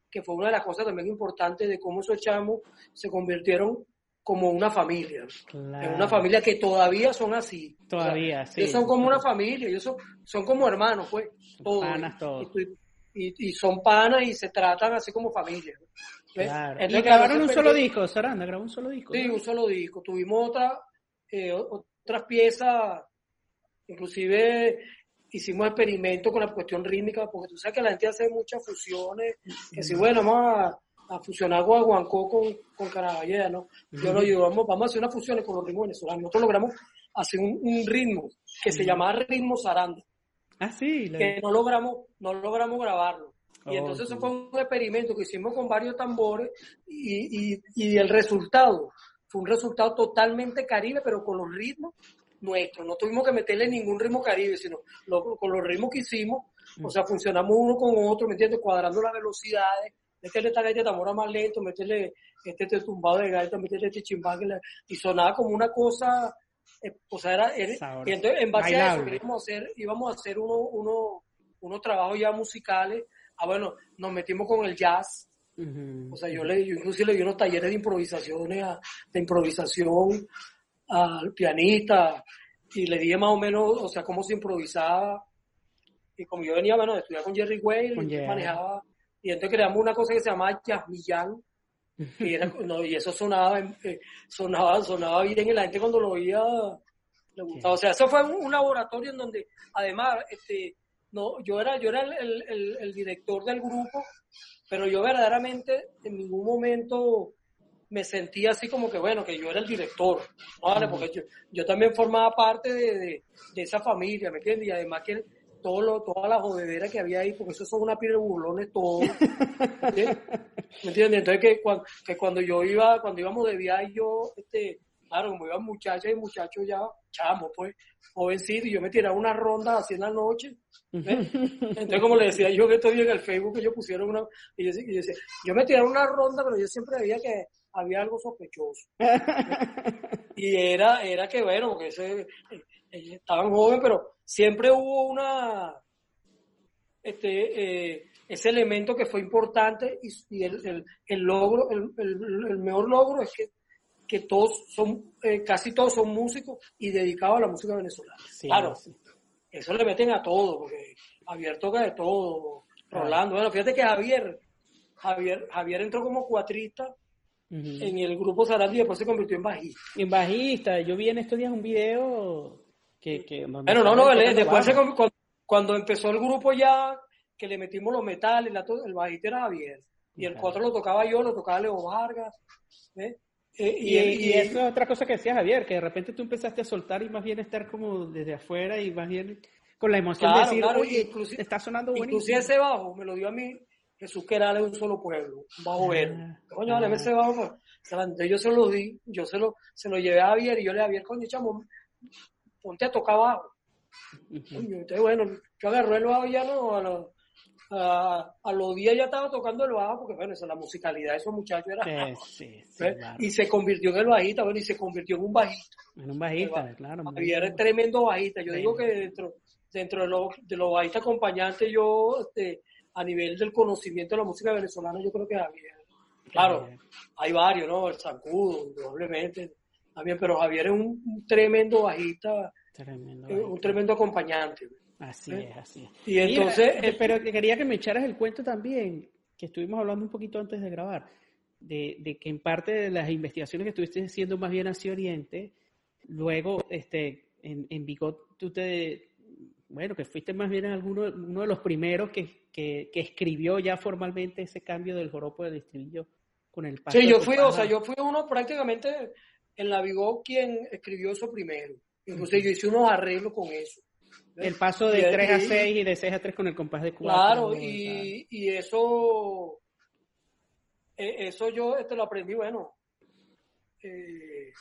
que fue una de las cosas también importantes de cómo esos chamos se convirtieron como una familia, en una familia que todavía son así. Todavía, sí. Ellos son como una familia, ellos son, como hermanos, pues, todos. todos y, y, son panas y se tratan así como familia. Claro. y grabaron un solo disco, Saranda, grabó un solo disco. Sí, un solo disco. Tuvimos otra, eh, otras piezas, inclusive hicimos experimentos con la cuestión rítmica, porque tú sabes que la gente hace muchas fusiones, que si bueno, vamos a, fusionar Guaguancó con, con Caraballera, ¿no? Yo lo llevamos, vamos a hacer unas fusiones con los ritmos venezolanos. Nosotros logramos hacer un, ritmo que se llamaba ritmo zaranda. Ah, sí. Que no logramos, no logramos grabarlo. Y entonces eso fue un experimento que hicimos con varios tambores y, y, y el resultado fue un resultado totalmente caribe, pero con los ritmos nuestros. No tuvimos que meterle ningún ritmo caribe, sino con los ritmos que hicimos, o sea, funcionamos uno con otro, ¿me entiendes? Cuadrando las velocidades, meterle esta gaita tambora más lento, meterle este, este, tumbado de gaita, meterle este chimbal, y sonaba como una cosa, eh, o sea, era, y entonces en base a eso íbamos a hacer, íbamos a hacer uno, uno, unos trabajos ya musicales, ah bueno, nos metimos con el jazz, O sea, yo le, yo inclusive le di unos talleres de improvisaciones, de improvisación al pianista y le dije más o menos, o sea, cómo se improvisaba. Y como yo venía, bueno, de estudiar con Jerry Way, manejaba, y entonces creamos una cosa que se llamaba Jasmillán, y, era, no, y eso sonaba, eh, sonaba, sonaba bien y la gente cuando lo oía le gustaba. O sea, eso fue un, laboratorio en donde, además, este, no, yo era, yo era el, el, el director del grupo, pero yo verdaderamente en ningún momento me sentía así como que, bueno, que yo era el director, ¿vale? Porque yo, yo, también formaba parte de, de, esa familia, ¿me entiendes? Y además que todo lo, toda la jodedera que había ahí, porque eso son una pila de burlones todos, ¿me entiendes? Entonces que cuando, que cuando yo iba, cuando íbamos de viaje, yo, este, claro, como iban muchachas y muchachos ya, chamo, pues, jovencito, y yo me tiraba una ronda así en la noche, entonces como le decía yo que estoy en el Facebook, que yo pusieron una, y yo, y yo, decía, yo me tiraba una ronda, pero yo siempre veía que había algo sospechoso. y era, era que, bueno, porque ese, estaban jóvenes, pero siempre hubo una, este, eh, ese elemento que fue importante y, el, el, logro, el, el, mejor logro es que, que todos son, casi todos son músicos y dedicados a la música venezolana. claro, eso le meten a todo, porque Javier toca de todo, Rolando, bueno, fíjate que Javier, Javier, Javier entró como cuatrista en el grupo Sarandi y después se convirtió en bajista. En bajista, yo vi en estos días un video que... que bueno, no, no, después cuando, empezó el grupo ya, que le metimos los metales, el bajista era Javier. Y el cuatro lo tocaba yo, lo tocaba Leo Vargas. Eh, y, y, eso es otra cosa que decía Javier, que de repente tú empezaste a soltar y más bien estar como desde afuera y más bien con la emoción de decir, oye, está sonando buenísimo. Inclusive ese bajo me lo dio a mí Jesús que era de un solo pueblo, un bajo. Ah, coño, dale ese bajo. Yo se lo di, yo se lo, se lo llevé a Javier y yo le dije a Javier, coño, chamo, ponte a tocar bajo. entonces, bueno, yo agarré el bajo ya no, a, los, a, los días ya estaba tocando el bajo, porque bueno, esa la musicalidad de esos muchachos era. Sí, sí, Y se convirtió en el bajista, bueno, y se convirtió en un bajista. En un bajista, claro. Javier es tremendo bajista. Yo digo que dentro, dentro de los, de los bajistas acompañantes, yo, este, a nivel del conocimiento de la música venezolana, yo creo que Javier. Claro, hay varios, ¿no? El Zancudo, probablemente, también, pero Javier es un, tremendo bajista, un tremendo acompañante. Así ¿Eh? es, así es. Y entonces... Eh, pero quería que me echaras el cuento también, que estuvimos hablando un poquito antes de grabar, de, de que en parte de las investigaciones que estuviste haciendo más bien hacia Oriente, luego este, en, en Bigot tú te, bueno, que fuiste más bien alguno, uno de los primeros que, que, escribió ya formalmente ese cambio del joropo del estribillo con el paso. Sí, yo fui, o sea, yo fui uno prácticamente en la Vigó quien escribió eso primero. Incluso yo hice unos arreglos con eso. El paso de 3 a 6 y de 6 a 3 con el compás de 4. Claro, y, y, eso, e, eso yo te este, lo aprendí, bueno, eh,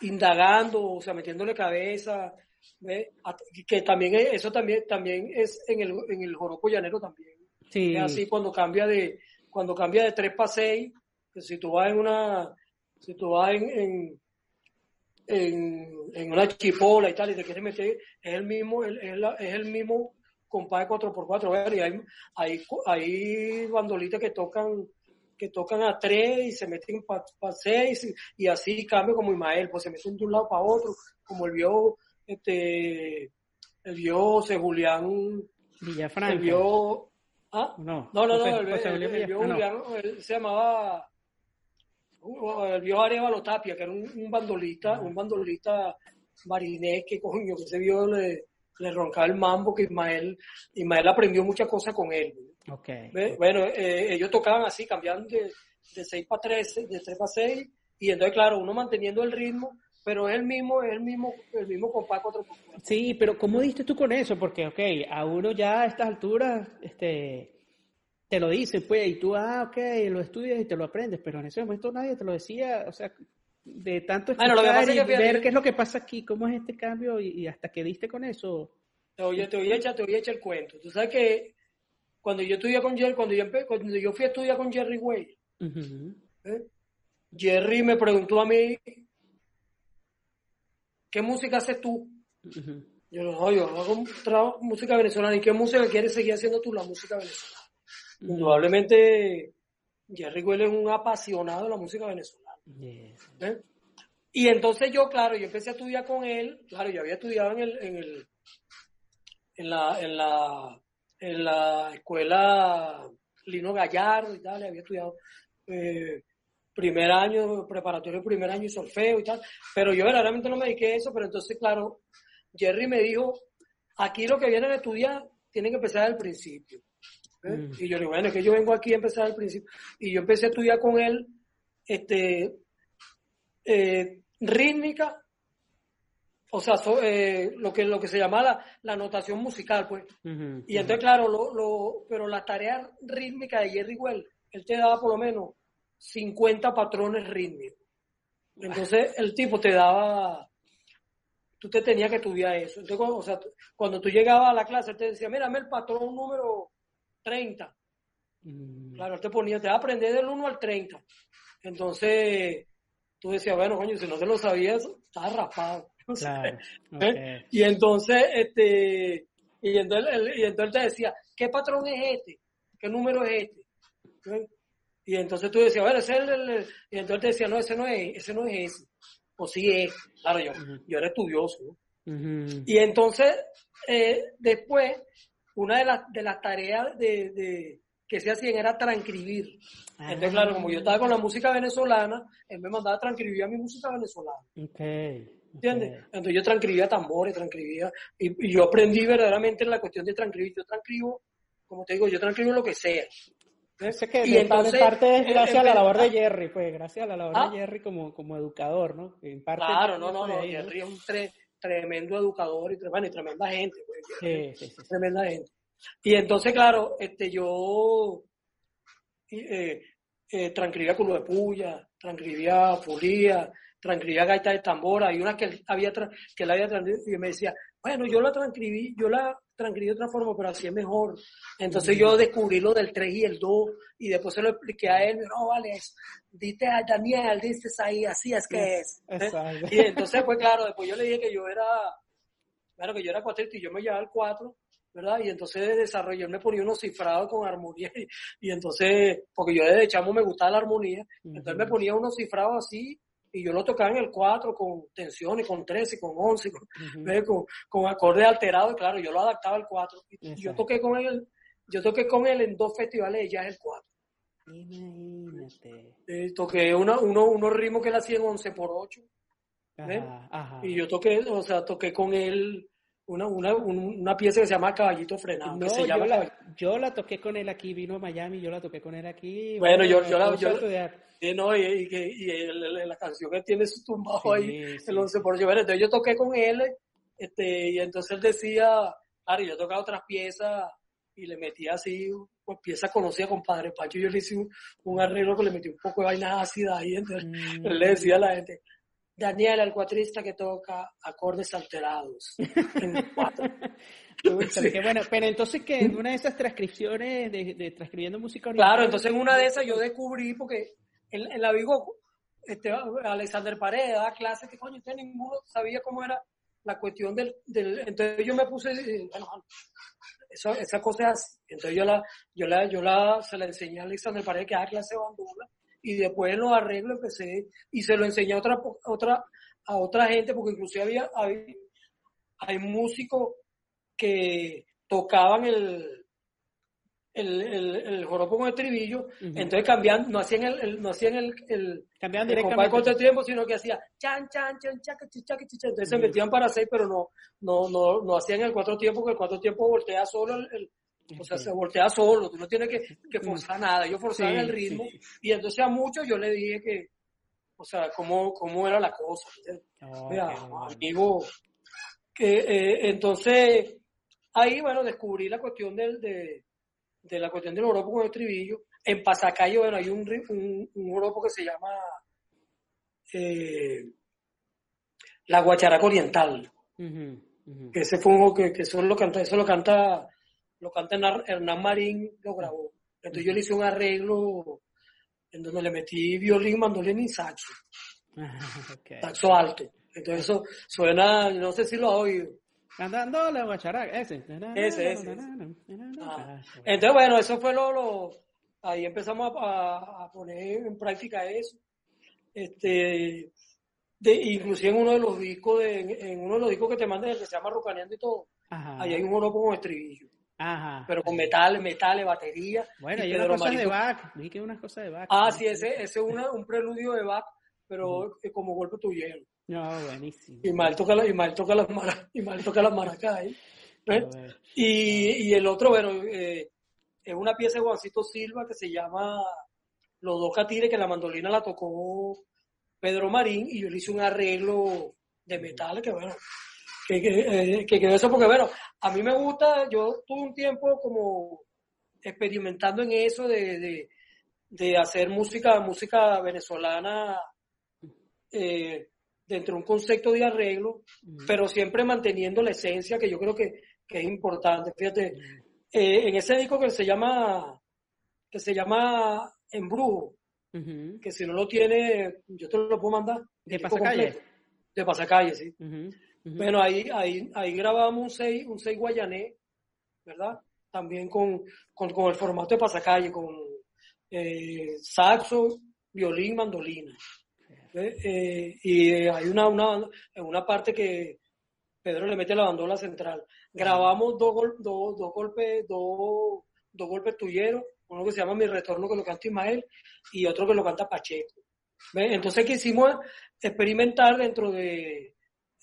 indagando, o sea, metiéndole cabeza, que también eso también, también es en el, en el joropo llanero también. Sí. Es así cuando cambia de, cuando cambia de 3 para 6, si tú vas en una, si tú vas en, en, en, una chipola y tal, y te quieres meter, es el mismo, es, es el mismo compás de 4x4, y hay, hay, hay bandolitas que tocan que tocan a 3 y se meten para 6 y, así cambia como Ismael, pues se meten de un lado para otro, como el vio este, el vio José Julián Villafranca. El vio ¿Ah? No, no, no, el, viejo Julián, se llamaba el viejo Arevalo Tapia, que era un, bandolista, un bandolista marinés que coño, que se vio le, le roncaba el mambo, que Ismael, Ismael aprendió muchas cosas con él. Okay. Bueno, eh, ellos tocaban así, cambiando de, de 6 para 3, de 3 para 6, y entonces, claro, uno manteniendo el ritmo, pero es el mismo, es el mismo, el mismo compás 4 Sí, pero ¿cómo diste tú con eso? Porque, ok, a uno ya a estas alturas, este, te lo dice, pues, y tú, ah, ok, lo estudias y te lo aprendes, pero en ese momento nadie te lo decía, o sea, de tanto escuchar bueno, y ver qué es lo que pasa aquí, cómo es este cambio y, hasta que diste con eso. Te voy, te voy a echar, te voy a echar el cuento. Tú sabes que cuando yo estudié con Jerry, cuando yo, cuando yo fui a estudiar con Jerry Way, ¿eh? Jerry me preguntó a mí, ¿qué música haces tú? Yo no, yo hago música venezolana. ¿Y qué música quieres seguir haciendo tú? La música venezolana. Indudablemente, Jerry Way es un apasionado de la música venezolana. ¿eh? Y entonces yo, claro, yo empecé a estudiar con él, claro, yo había estudiado en el, en el, en la, en la, en la escuela Lino Gallardo y tal, había estudiado eh, primer año, preparatorio primer año y solfeo y tal, pero yo verdaderamente no me dediqué a eso, pero entonces, claro, Jerry me dijo, aquí lo que vienen a estudiar tienen que empezar al principio. ¿Eh? Mm. Y yo le digo, bueno, es que yo vengo aquí a empezar al principio. Y yo empecé a estudiar con él, este, eh, rítmica, o sea, eh, lo que lo que se llama la, la notación musical, pues. y entonces, claro, lo, lo, pero la tarea rítmica de Jerry Well, él te daba por lo menos 50 patrones rítmicos. Entonces, el tipo te daba, tú te tenías que estudiar eso. Entonces, cuando, o sea, cuando tú llegabas a la clase, él te decía, mírame el patrón número 30. Claro, él te ponía, te va a aprender del 1 al 30. Entonces, tú decías, bueno, coño, si no te lo sabías, estás raspado. ¿Eh? Y entonces, este, y entonces, y entonces te decía, ¿qué patrón es este? ¿Qué número es este? ¿Eh? Y entonces tú decías, bueno, ese es el, y entonces te decía, no, ese no es, ese no es ese. O sí es. Claro, yo, yo era estudioso. Y entonces, eh, después, una de las, de las tareas de, de, que se hacían era transcribir. Entonces, claro, como yo estaba con la música venezolana, él me mandaba a transcribir a mi música venezolana. Okay. ¿Entiendes? Entonces yo transcribía tambores, transcribía, y, yo aprendí verdaderamente en la cuestión de transcribir. Yo transcribo, como te digo, yo transcribo lo que sea. que y entonces, parte es gracias a la labor de Jerry, pues, gracias a la labor de ¿Ah? Jerry como, como educador, ¿no? En parte claro, no, no, no, Jerry es un tremendo educador y, bueno, y tremenda gente, pues, sí, sí, sí, tremenda gente. Y entonces, claro, este, yo eh, eh, transcribía con lo de puya, transcribía fulía, transcribía gaita de tambora, hay una que había que la había transcrito y me decía, bueno, yo la transcribí, yo la transcribí de otra forma, pero así es mejor. Entonces yo descubrí lo del 3 y el 2 y después se lo expliqué a él, no, vale, diste a Daniel, diste ahí, así es que es. Y entonces, pues claro, después yo le dije que yo era, claro, que yo era cuatrito y yo me llevaba el 4 ¿verdad? Y entonces desarrollé, me ponía unos cifrados con armonía y, entonces, porque yo desde chamo me gustaba la armonía, entonces me ponía unos cifrados así y yo lo tocaba en el 4 con tensiones, con 13, con 11, con, con, acordes alterados, y claro, yo lo adaptaba al 4. Y yo toqué con él, yo toqué con él en dos festivales ya es el 4. Imagínate. Eh, toqué uno, uno, unos ritmos que él hacía en 11 por 8. Y yo toqué, o sea, toqué con él una, una, una pieza que se llama Caballito Frenado. No, se llama yo, la, yo, la, toqué con él aquí, vino a Miami, yo la toqué con él aquí. Bueno, yo, yo la... Yo, no, y, y, y, la canción que tiene su tumbado ahí, el 11 por Entonces yo toqué con él, este, y entonces él decía, claro, yo tocaba otras piezas y le metía así, pues piezas conocidas con Padre Pacho, yo le hice un, arreglo que le metí un poco de vaina ácida ahí, entonces mm. le decía a la gente, Daniel, el cuatrista que toca acordes alterados. bueno, pero entonces que en una de esas transcripciones de, transcribiendo música oriental, Claro, entonces en una de esas yo descubrí, porque en, la Vigo, este, Alexander Paredes daba clases que coño, usted ninguno sabía cómo era la cuestión del, entonces yo me puse, bueno, eso, esa cosa así. Entonces yo la, yo la, yo la, se la enseñé a Alexander Paredes que da clase de bandura y después los arreglos empecé y se lo enseñé a otra, otra, a otra gente, porque inclusive había, hay, músicos que tocaban el, el, el, el joropo con estribillo, entonces cambian, no hacían el, no hacían el, el, cambian el compás corto tiempo, sino que hacía chan, chan, chan, chaca, chaca, entonces se metían para seis, pero no, no, no, no hacían el cuatro tiempo, que el cuatro tiempo voltea solo el, o sea, se voltea solo, tú no tienes que, que forzar nada, yo forzaba el ritmo, y entonces a muchos yo le dije que, o sea, cómo, cómo era la cosa. Oh, Mira, amigo, que eh, entonces ahí, bueno, descubrí la cuestión del, de, de la cuestión del oropo con el estribillo. En Pasacayo, bueno, hay un, un, un oropo que se llama eh, La Guacharaca Oriental. Que ese fue un que, que eso lo canta, eso lo canta, lo canta Hernán Marín, lo grabó. Entonces yo le hice un arreglo en donde le metí violín, mandolín y saxo. Saxo alto. Entonces eso suena, no sé si lo has oído. Cantando la guacharaca, ese. Ese, ese. Ah. Entonces, bueno, eso fue lo, lo ahí empezamos a, a, poner en práctica eso. Este, de, inclusive en uno de los discos, de, en, uno de los discos que te mandé, que se llama Rocaneando y todo, ahí hay un oropo con estribillo. Ajá. Pero con metal, metales, batería. Bueno, y, hay unas cosas de Bach. Vi que unas cosas de Bach. Ah, sí, ese, ese es una, un preludio de Bach, pero como golpe tu hielo. No, buenísimo. Y mal toca, la, y mal toca las maracas, y mal toca las maracas Y, y, el otro, bueno, eh, es una pieza de Juancito Silva que se llama Los dos catires, que la mandolina la tocó Pedro Marín y yo le hice un arreglo de metal que bueno, que, que, eh, que quedó eso porque bueno, a mí me gusta, yo tuve un tiempo como experimentando en eso de, de, de hacer música, música venezolana eh, dentro de un concepto de arreglo, pero siempre manteniendo la esencia que yo creo que, que es importante. Fíjate, eh, en ese disco que se llama, que se llama Embrujo, que si no lo tiene, yo te lo puedo mandar. De pasacalle. De pasacalle, sí. Bueno, ahí, ahí, ahí grabamos un 6 un seis guayané, ¿verdad? También con, con, con, el formato de pasacalle, con eh, saxo, violín, mandolina. Eh, y hay una, una, una parte que Pedro le mete la bandola central. Grabamos dos, dos, dos golpes, dos, dos golpes tuyeros, uno que se llama Mi Retorno que lo canta Ismael y otro que lo canta Pacheco. Entonces quisimos experimentar dentro de,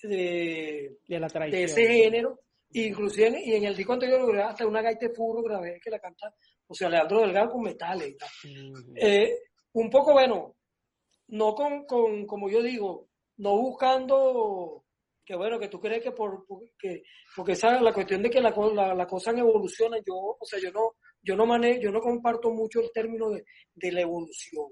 de, de, ese género, inclusive y en el disco anterior grabé hasta una gaita de furro grabé que la canta o sea Leandro Delgado con metales. Eh, un poco bueno, no con, con, como yo digo, no buscando que bueno, que tú crees que por, que, porque esa la cuestión de que la, la, la cosa evoluciona, yo, o sea, yo no, yo no manejo, yo no comparto mucho el término de, de la evolución.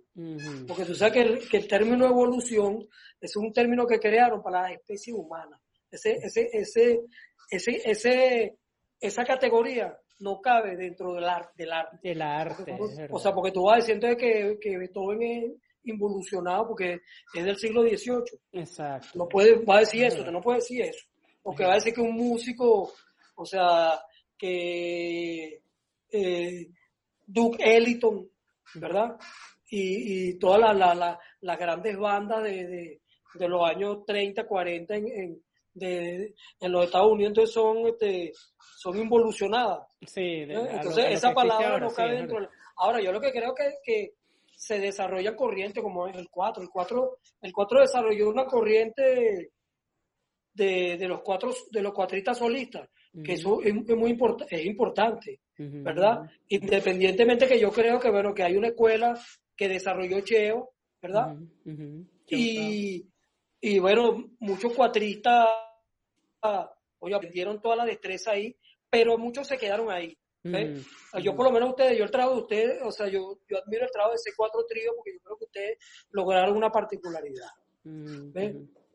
Porque tú sabes que el, que el término evolución es un término que crearon para la especie humana. Ese, ese, ese, ese, ese, esa categoría no cabe dentro del arte. Del arte. Del arte o sea, porque tú vas diciendo que, que Beethoven es involucionado porque es del siglo XVIII. Exacto. No puede, va a decir eso, no puede decir eso. Porque va a decir que un músico, o sea, que eh, Duke Ellington, ¿verdad? Y, y todas las grandes bandas de, de, los años 30, 40 en, en, de, en los Estados Unidos entonces son, este, son involucionadas. Sí, ¿Eh? entonces esa palabra no cabe dentro. Ahora, yo lo que creo que, que se desarrolla corriente como es el 4. El 4, el 4 desarrolló una corriente de, de los cuatro, de los cuatristas solistas, que eso es, muy importante es importante, ¿verdad? Independientemente que yo creo que bueno, que hay una escuela que desarrolló Cheo, ¿verdad? Y, y bueno, muchos cuatristas, oye, aprendieron toda la destreza ahí, pero muchos se quedaron ahí. Mm, yo por lo menos ustedes, yo el trabajo de ustedes, o sea, yo, yo admiro el trabajo de ese cuatro trío porque yo creo que ustedes lograron una particularidad mm,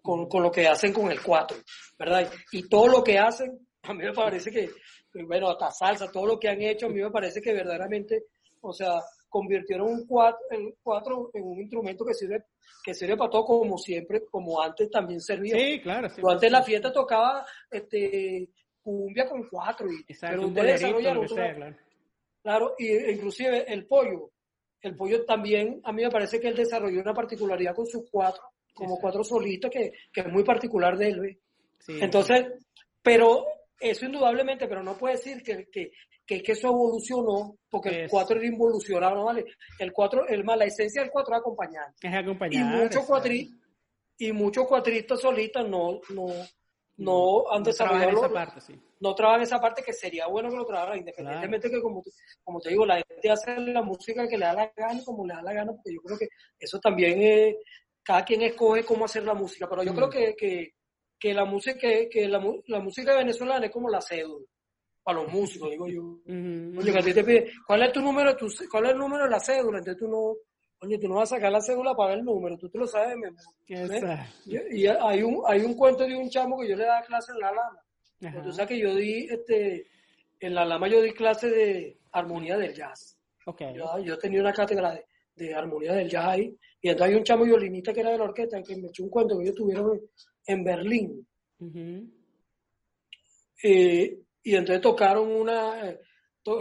con, con, lo que hacen con el cuatro, ¿verdad? Y todo lo que hacen, a mí me parece que, bueno, hasta salsa, todo lo que han hecho, a mí me parece que verdaderamente, o sea, convirtieron un cuatro, el cuatro en un instrumento que sirve, que sirve para todo como siempre, como antes también servía. Sí, claro. antes la fiesta tocaba, este, cumbia con cuatro. Y, pero ustedes desarrollaron claro. claro, y inclusive el pollo. El pollo también, a mí me parece que él desarrolló una particularidad con sus cuatro, como cuatro solitos, que, que, es muy particular de él. Entonces, pero eso indudablemente, pero no puede decir que, que, que es que eso evolucionó, porque el 4 era involucionado, ¿no vale? El 4, el más, la esencia del 4 es acompañar. Es acompañar. Y muchos cuatri, y muchos cuatristas solistas no, no, no han desarrollado. esa parte, sí. No trabajan esa parte que sería bueno que lo trabajaran, independientemente que, como, como te digo, la gente hace la música que le da la gana, como le da la gana, porque yo creo que eso también es, cada quien escoge cómo hacer la música, pero yo creo que, que, que, la música, que, que la, la música venezolana es como la cédula para los músicos, digo yo. Oye, que a ti te pide, ¿cuál es tu número, tu, cuál es el número de la cédula? Entonces tú no, oye, tú no vas a sacar la cédula para ver el número, tú te lo sabes, y, y, hay un, hay un cuento de un chamo que yo le daba clase en la lama. Tú sabes que yo di, este, en la lama yo di clase de armonía del jazz. Okay. Yo, yo tenía una cátedra de, de, armonía del jazz ahí, y entonces hay un chamo violinista que era de la orquesta que me echó un cuento que ellos tuvieron en Berlín. eh, y entonces tocaron una, eh,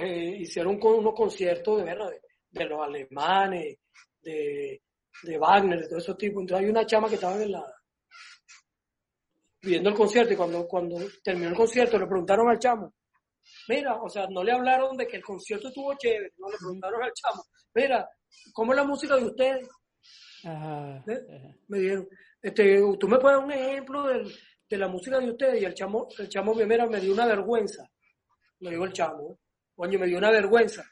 eh, hicieron unos conciertos de, ¿verdad? de, los alemanes, de, de Wagner, de todo ese tipo. Entonces hay una chama que estaba en la, viendo el concierto y cuando, cuando terminó el concierto le preguntaron al chamo, mira, o sea, no le hablaron de que el concierto estuvo chévere, no le preguntaron al chamo, mira, ¿cómo es la música de ustedes? ¿Eh? Me dijeron, este, ¿tú me puedes dar un ejemplo del, de la música de ustedes y el chamo, el chamo mira, me dio una vergüenza. Me dijo el chamo, coño, me dio una vergüenza.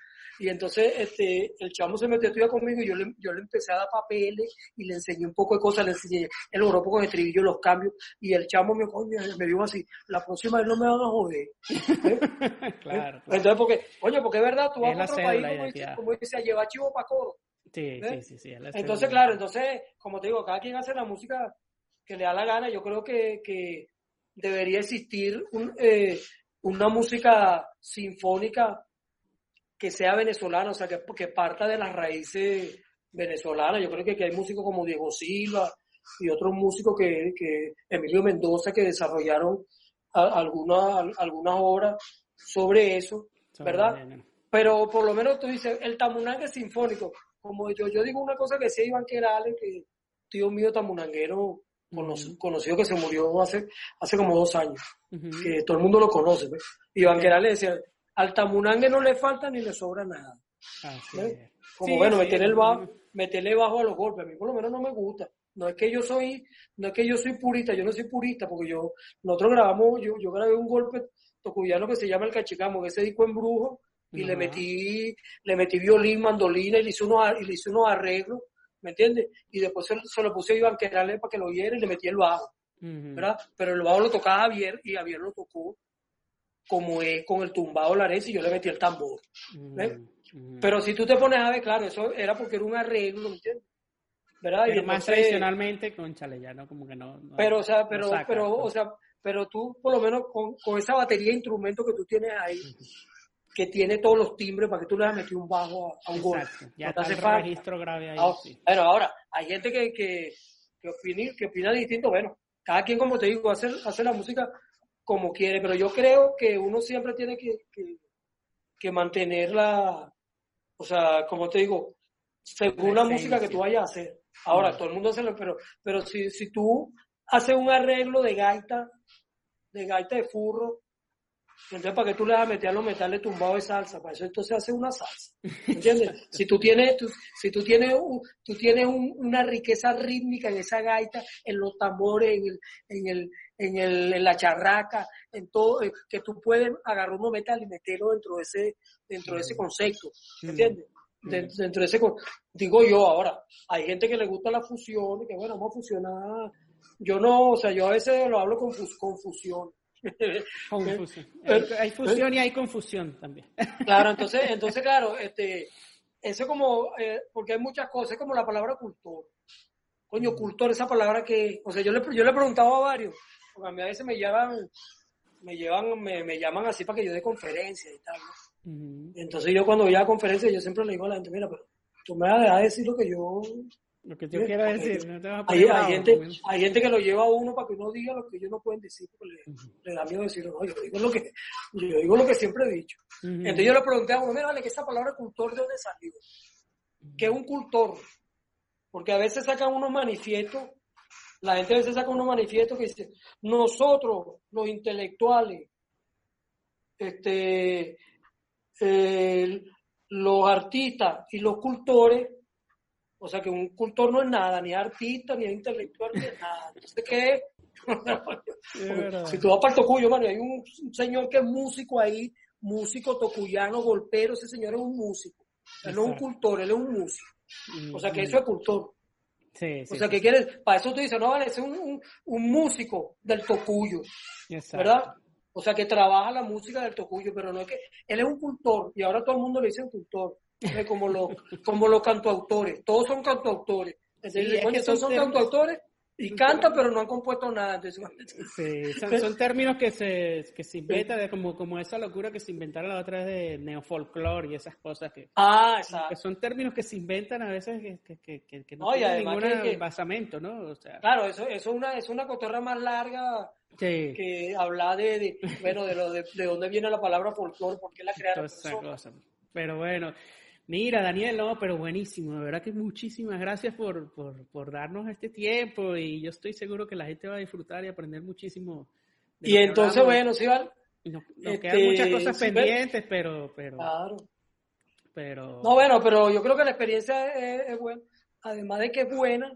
Y entonces este, el chamo se metió a estudiar conmigo y yo le, yo le empecé a dar papeles y le enseñé un poco de cosas, le enseñé el oro, poco de estribillo, los cambios. Y el chamo me, coño, me dijo así, la próxima vez no me van a joder. ¿Eh? claro, Entonces, porque, coño, porque es verdad, tú vas a otro país, como dice, como dice, a llevar chivo para coro. Sí, ¿Eh? sí, sí, sí. Entonces, claro, entonces, como te digo, cada quien hace la música que le da la gana. Yo creo que, que debería existir un, eh, una música sinfónica que sea venezolana, o sea, que, que parta de las raíces venezolanas. Yo creo que, que hay músicos como Diego Silva y otros músicos que, que Emilio Mendoza, que desarrollaron algunas algunas obras sobre eso, ¿verdad? Pero por lo menos tú dices, el tamunangue sinfónico, como yo, yo digo una cosa que decía Iván Querales, que tío mío tamunanguero, conocido que se murió hace, hace como dos años, que todo el mundo lo conoce. ¿ves? Iván le decía, al tamunangue no le falta ni le sobra nada. Como bueno, meterle, bajo, meterle bajo a los golpes, a mí por lo menos no me gusta. No es que yo soy, no es que yo soy purista, yo no soy purista, porque yo, nosotros grabamos, yo, yo grabé un golpe tocuyano que se llama el cachicamo, que se disco en brujo, y le metí, le metí violín, mandolina, y le hice unos, y le hice unos arreglos ¿me entiendes? Y después se, lo puse a Iván para que lo oyera y le metí el bajo, ¿verdad? Pero el bajo lo tocaba Javier y Javier lo tocó como es con el tumbado lares y yo le metí el tambor. Pero si tú te pones a ver, claro, eso era porque era un arreglo, ¿me entiendes? ¿verdad? Pero y más tradicionalmente con Chaleyano como que no, pero o sea pero pero o sea pero tú por lo menos con, con esa batería de instrumentos que tú tienes ahí que tiene todos los timbres para que tú le metido un bajo a, un gol. Ya no está el registro grave ahí. Ahora, Pero ahora, hay gente que, que, que, opina, que opina distinto. Bueno, cada quien, como te digo, hace, hace la música como quiere, pero yo creo que uno siempre tiene que, que, que mantenerla, o sea, como te digo, según la, música que tú vayas a hacer. Ahora, todo el mundo hace lo, pero, pero si, si tú haces un arreglo de gaita, de gaita de furro, entonces, ¿para que tú le vas a meter a los metales tumbados de salsa? Para eso entonces hace una salsa. ¿Entiendes? si tú tienes, si tú tienes, tú tienes una riqueza rítmica en esa gaita, en los tambores, en, el, en, el, en, el, en la charraca, en todo, eh, que tú puedes agarrar unos metales y meterlo dentro de ese, dentro de ese concepto. ¿Entiendes? Dentro de ese, digo yo ahora, hay gente que le gusta la fusión y que bueno, vamos a fusionar. Yo no, o sea, yo a veces lo hablo con, con fusión Confusión. Hay, hay, fusión y hay confusión también. Claro, entonces, entonces claro, este, eso como, eh, porque hay muchas cosas, es como la palabra cultor. Coño, cultor, esa palabra que, o sea, yo le, yo le he preguntado a varios, porque a mí a veces me llevan, me llevan, me, me llaman así para que yo dé conferencias y tal. Entonces yo cuando voy a conferencias, yo siempre le digo a la gente, mira, pero tú me vas a dejar decir lo que yo lo que yo quiero decir, no te vas a hay, hay, gente, hay gente que lo lleva a uno para que uno diga lo que ellos no pueden decir, porque le, da miedo decir, no, yo digo lo que, yo digo lo que siempre he dicho. Entonces yo le pregunté a uno, mira, vale, que esa palabra cultor, ¿de dónde salió? ¿Qué es un cultor? Porque a veces sacan unos manifiestos, la gente a veces saca unos manifiestos que dicen, nosotros, los intelectuales, este, eh, los artistas y los cultores, o sea que un cultor no es nada, ni artista, ni intelectual, ni nada. Entonces, ¿qué si tú vas para el tocuyo, man, hay un, señor que es músico ahí, músico tocuyano, golpero, ese señor es un músico. Él no es un cultor, él es un músico. O sea que eso es cultor. Sí, o sea, que quieres, para eso tú dices, no, vale, es un, un, músico del tocuyo, ¿verdad? O sea, que trabaja la música del tocuyo, pero no es que, él es un cultor, y ahora todo el mundo le dice cultor, como los, como los cantoautores, todos son cantoautores. Entonces, todos son cantoautores, y canta, pero no han compuesto nada. Sí, son, términos que se, que se inventan, como, como esa locura que se inventaron la otra vez de neofolclore y esas cosas que, ah, exacto. que son términos que se inventan a veces que, que, que, que no, tienen ningún basamento, ¿no? O sea, claro, eso, eso es, una, es una cotorra más larga que habla de, de, bueno, de, lo, de, de, dónde viene la palabra folclore, por qué la crearon. Pero bueno, Mira, Daniel, no, pero buenísimo. De verdad que muchísimas gracias por, por, por, darnos este tiempo y yo estoy seguro que la gente va a disfrutar y aprender muchísimo. Y entonces, bueno, sí, Val. Nos, quedan muchas este, cosas pendientes, pero, pero. Claro. Pero. No, bueno, pero yo creo que la experiencia es, buena. Además de que es buena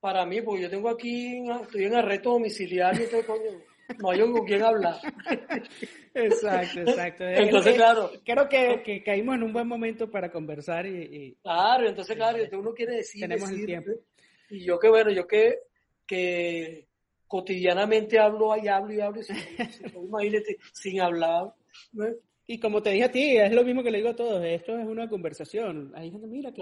para mí, porque yo tengo aquí, estoy en arresto domiciliario, estoy, coño no hay con quién hablar. Exacto, exacto. Entonces, claro. Creo que, que, caímos en un buen momento para conversar y... claro, entonces, claro, uno quiere decir... Tenemos el tiempo. Y yo que, bueno, yo que, que cotidianamente hablo y hablo y hablo, sin, imagínate, sin hablar. Y como te dije a ti, es lo mismo que le digo a todos, esto es una conversación. Hay gente, mira,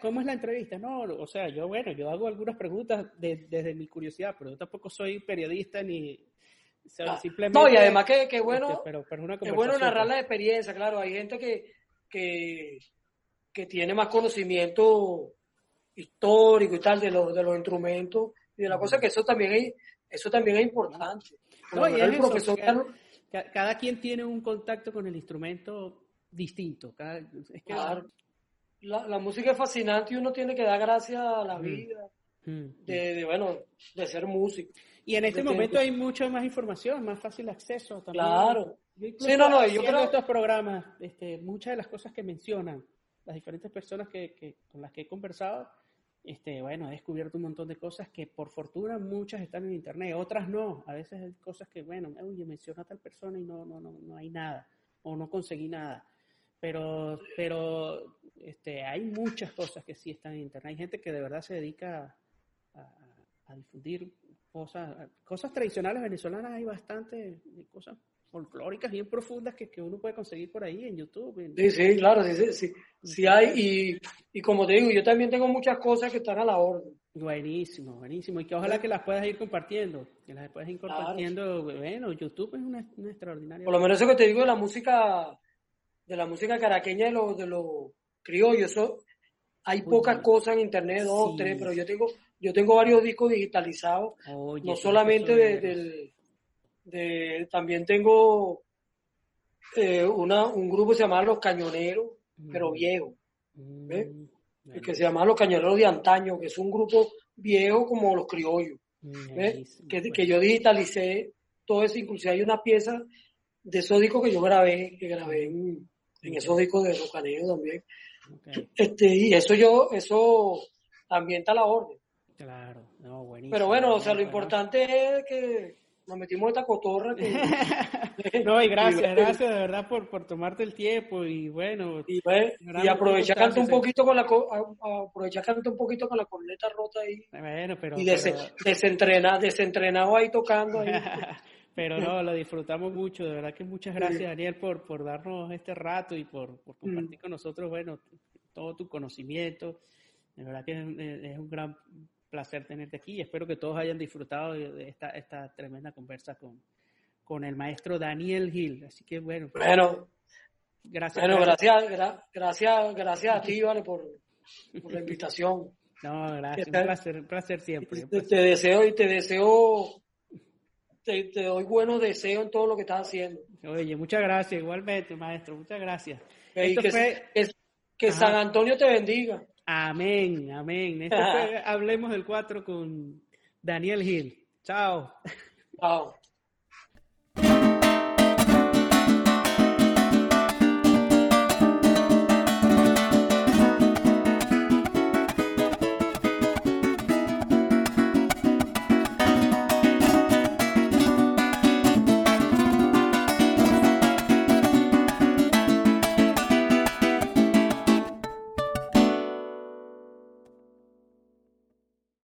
¿cómo, es la, entrevista? No, o sea, yo, bueno, yo hago algunas preguntas desde mi curiosidad, pero yo tampoco soy periodista ni, no, y además que, que bueno, es bueno narrar la experiencia, claro, hay gente que, que, que tiene más conocimiento histórico y tal de los, de los instrumentos y de la cosa que eso también es, eso también es importante. cada, quien tiene un contacto con el instrumento distinto. claro. la, la, música es fascinante y uno tiene que dar gracias a la vida de, de, bueno, de ser músico. Y en este momento hay mucha más información, más fácil acceso también. Claro. sí, no, no, yo creo... estos programas, este, muchas de las cosas que mencionan las diferentes personas que, que, con las que he conversado, este, bueno, he descubierto un montón de cosas que por fortuna muchas están en internet, otras no. A veces hay cosas que, bueno, oye, menciona a tal persona y no, no, no, no hay nada, o no conseguí nada. Pero, pero este, hay muchas cosas que sí están en internet. Hay gente que de verdad se dedica a, a difundir cosas, cosas tradicionales venezolanas hay bastante cosas folclóricas bien profundas que, que, uno puede conseguir por ahí en YouTube. Sí, sí, claro, sí, sí, sí, hay y, y, como te digo, yo también tengo muchas cosas que están a la orden. Buenísimo, buenísimo. Y que ojalá que las puedas ir compartiendo, que las puedas ir compartiendo. Bueno, YouTube es una, una, extraordinaria. Por lo menos eso que te digo de la música, de la música caraqueña de los de los criollos, eso, hay pocas cosas en internet, dos o tres, pero yo tengo yo tengo varios discos digitalizados, no solamente de, de, también tengo eh, una, un grupo que se llama Los Cañoneros, pero mm. viejo, mm, que se llama Los Cañoneros de Antaño, que es un grupo viejo como los criollos, mm, que, que, yo digitalicé todo eso, inclusive hay una pieza de esos discos que yo grabé, que grabé en, esos discos de Los Cañoneros también. Este, y eso yo, eso también está a la orden. Claro, no, buenísimo. Pero bueno, o sea, lo importante es que nos metimos esta cotorra. no, y gracias, gracias de verdad por, por tomarte el tiempo y bueno. Y, y aprovechar cantar un poquito con la aprovechar cantar un poquito con la corneta rota ahí. Bueno, pero. Y desentrenado ahí tocando ahí. pero no, lo disfrutamos mucho, de verdad que muchas gracias Daniel por, por darnos este rato y por, por compartir mm. con nosotros, bueno, todo tu conocimiento. De verdad que es un gran placer tenerte aquí y espero que todos hayan disfrutado de esta, esta tremenda conversa con, con el maestro Daniel Gil. Así que bueno. Bueno, gracias. Bueno, gracias, gracias, gracias a ti, Vale, por, por la invitación. No, gracias, un placer, un placer siempre. Te, te, deseo y te deseo, te, te, doy buenos deseos en todo lo que estás haciendo. Oye, muchas gracias, igualmente, maestro, muchas gracias. que, que San Antonio te bendiga. Amén, amén. Esto fue Hablemos del 4 con Daniel Gil. Chao. Chao.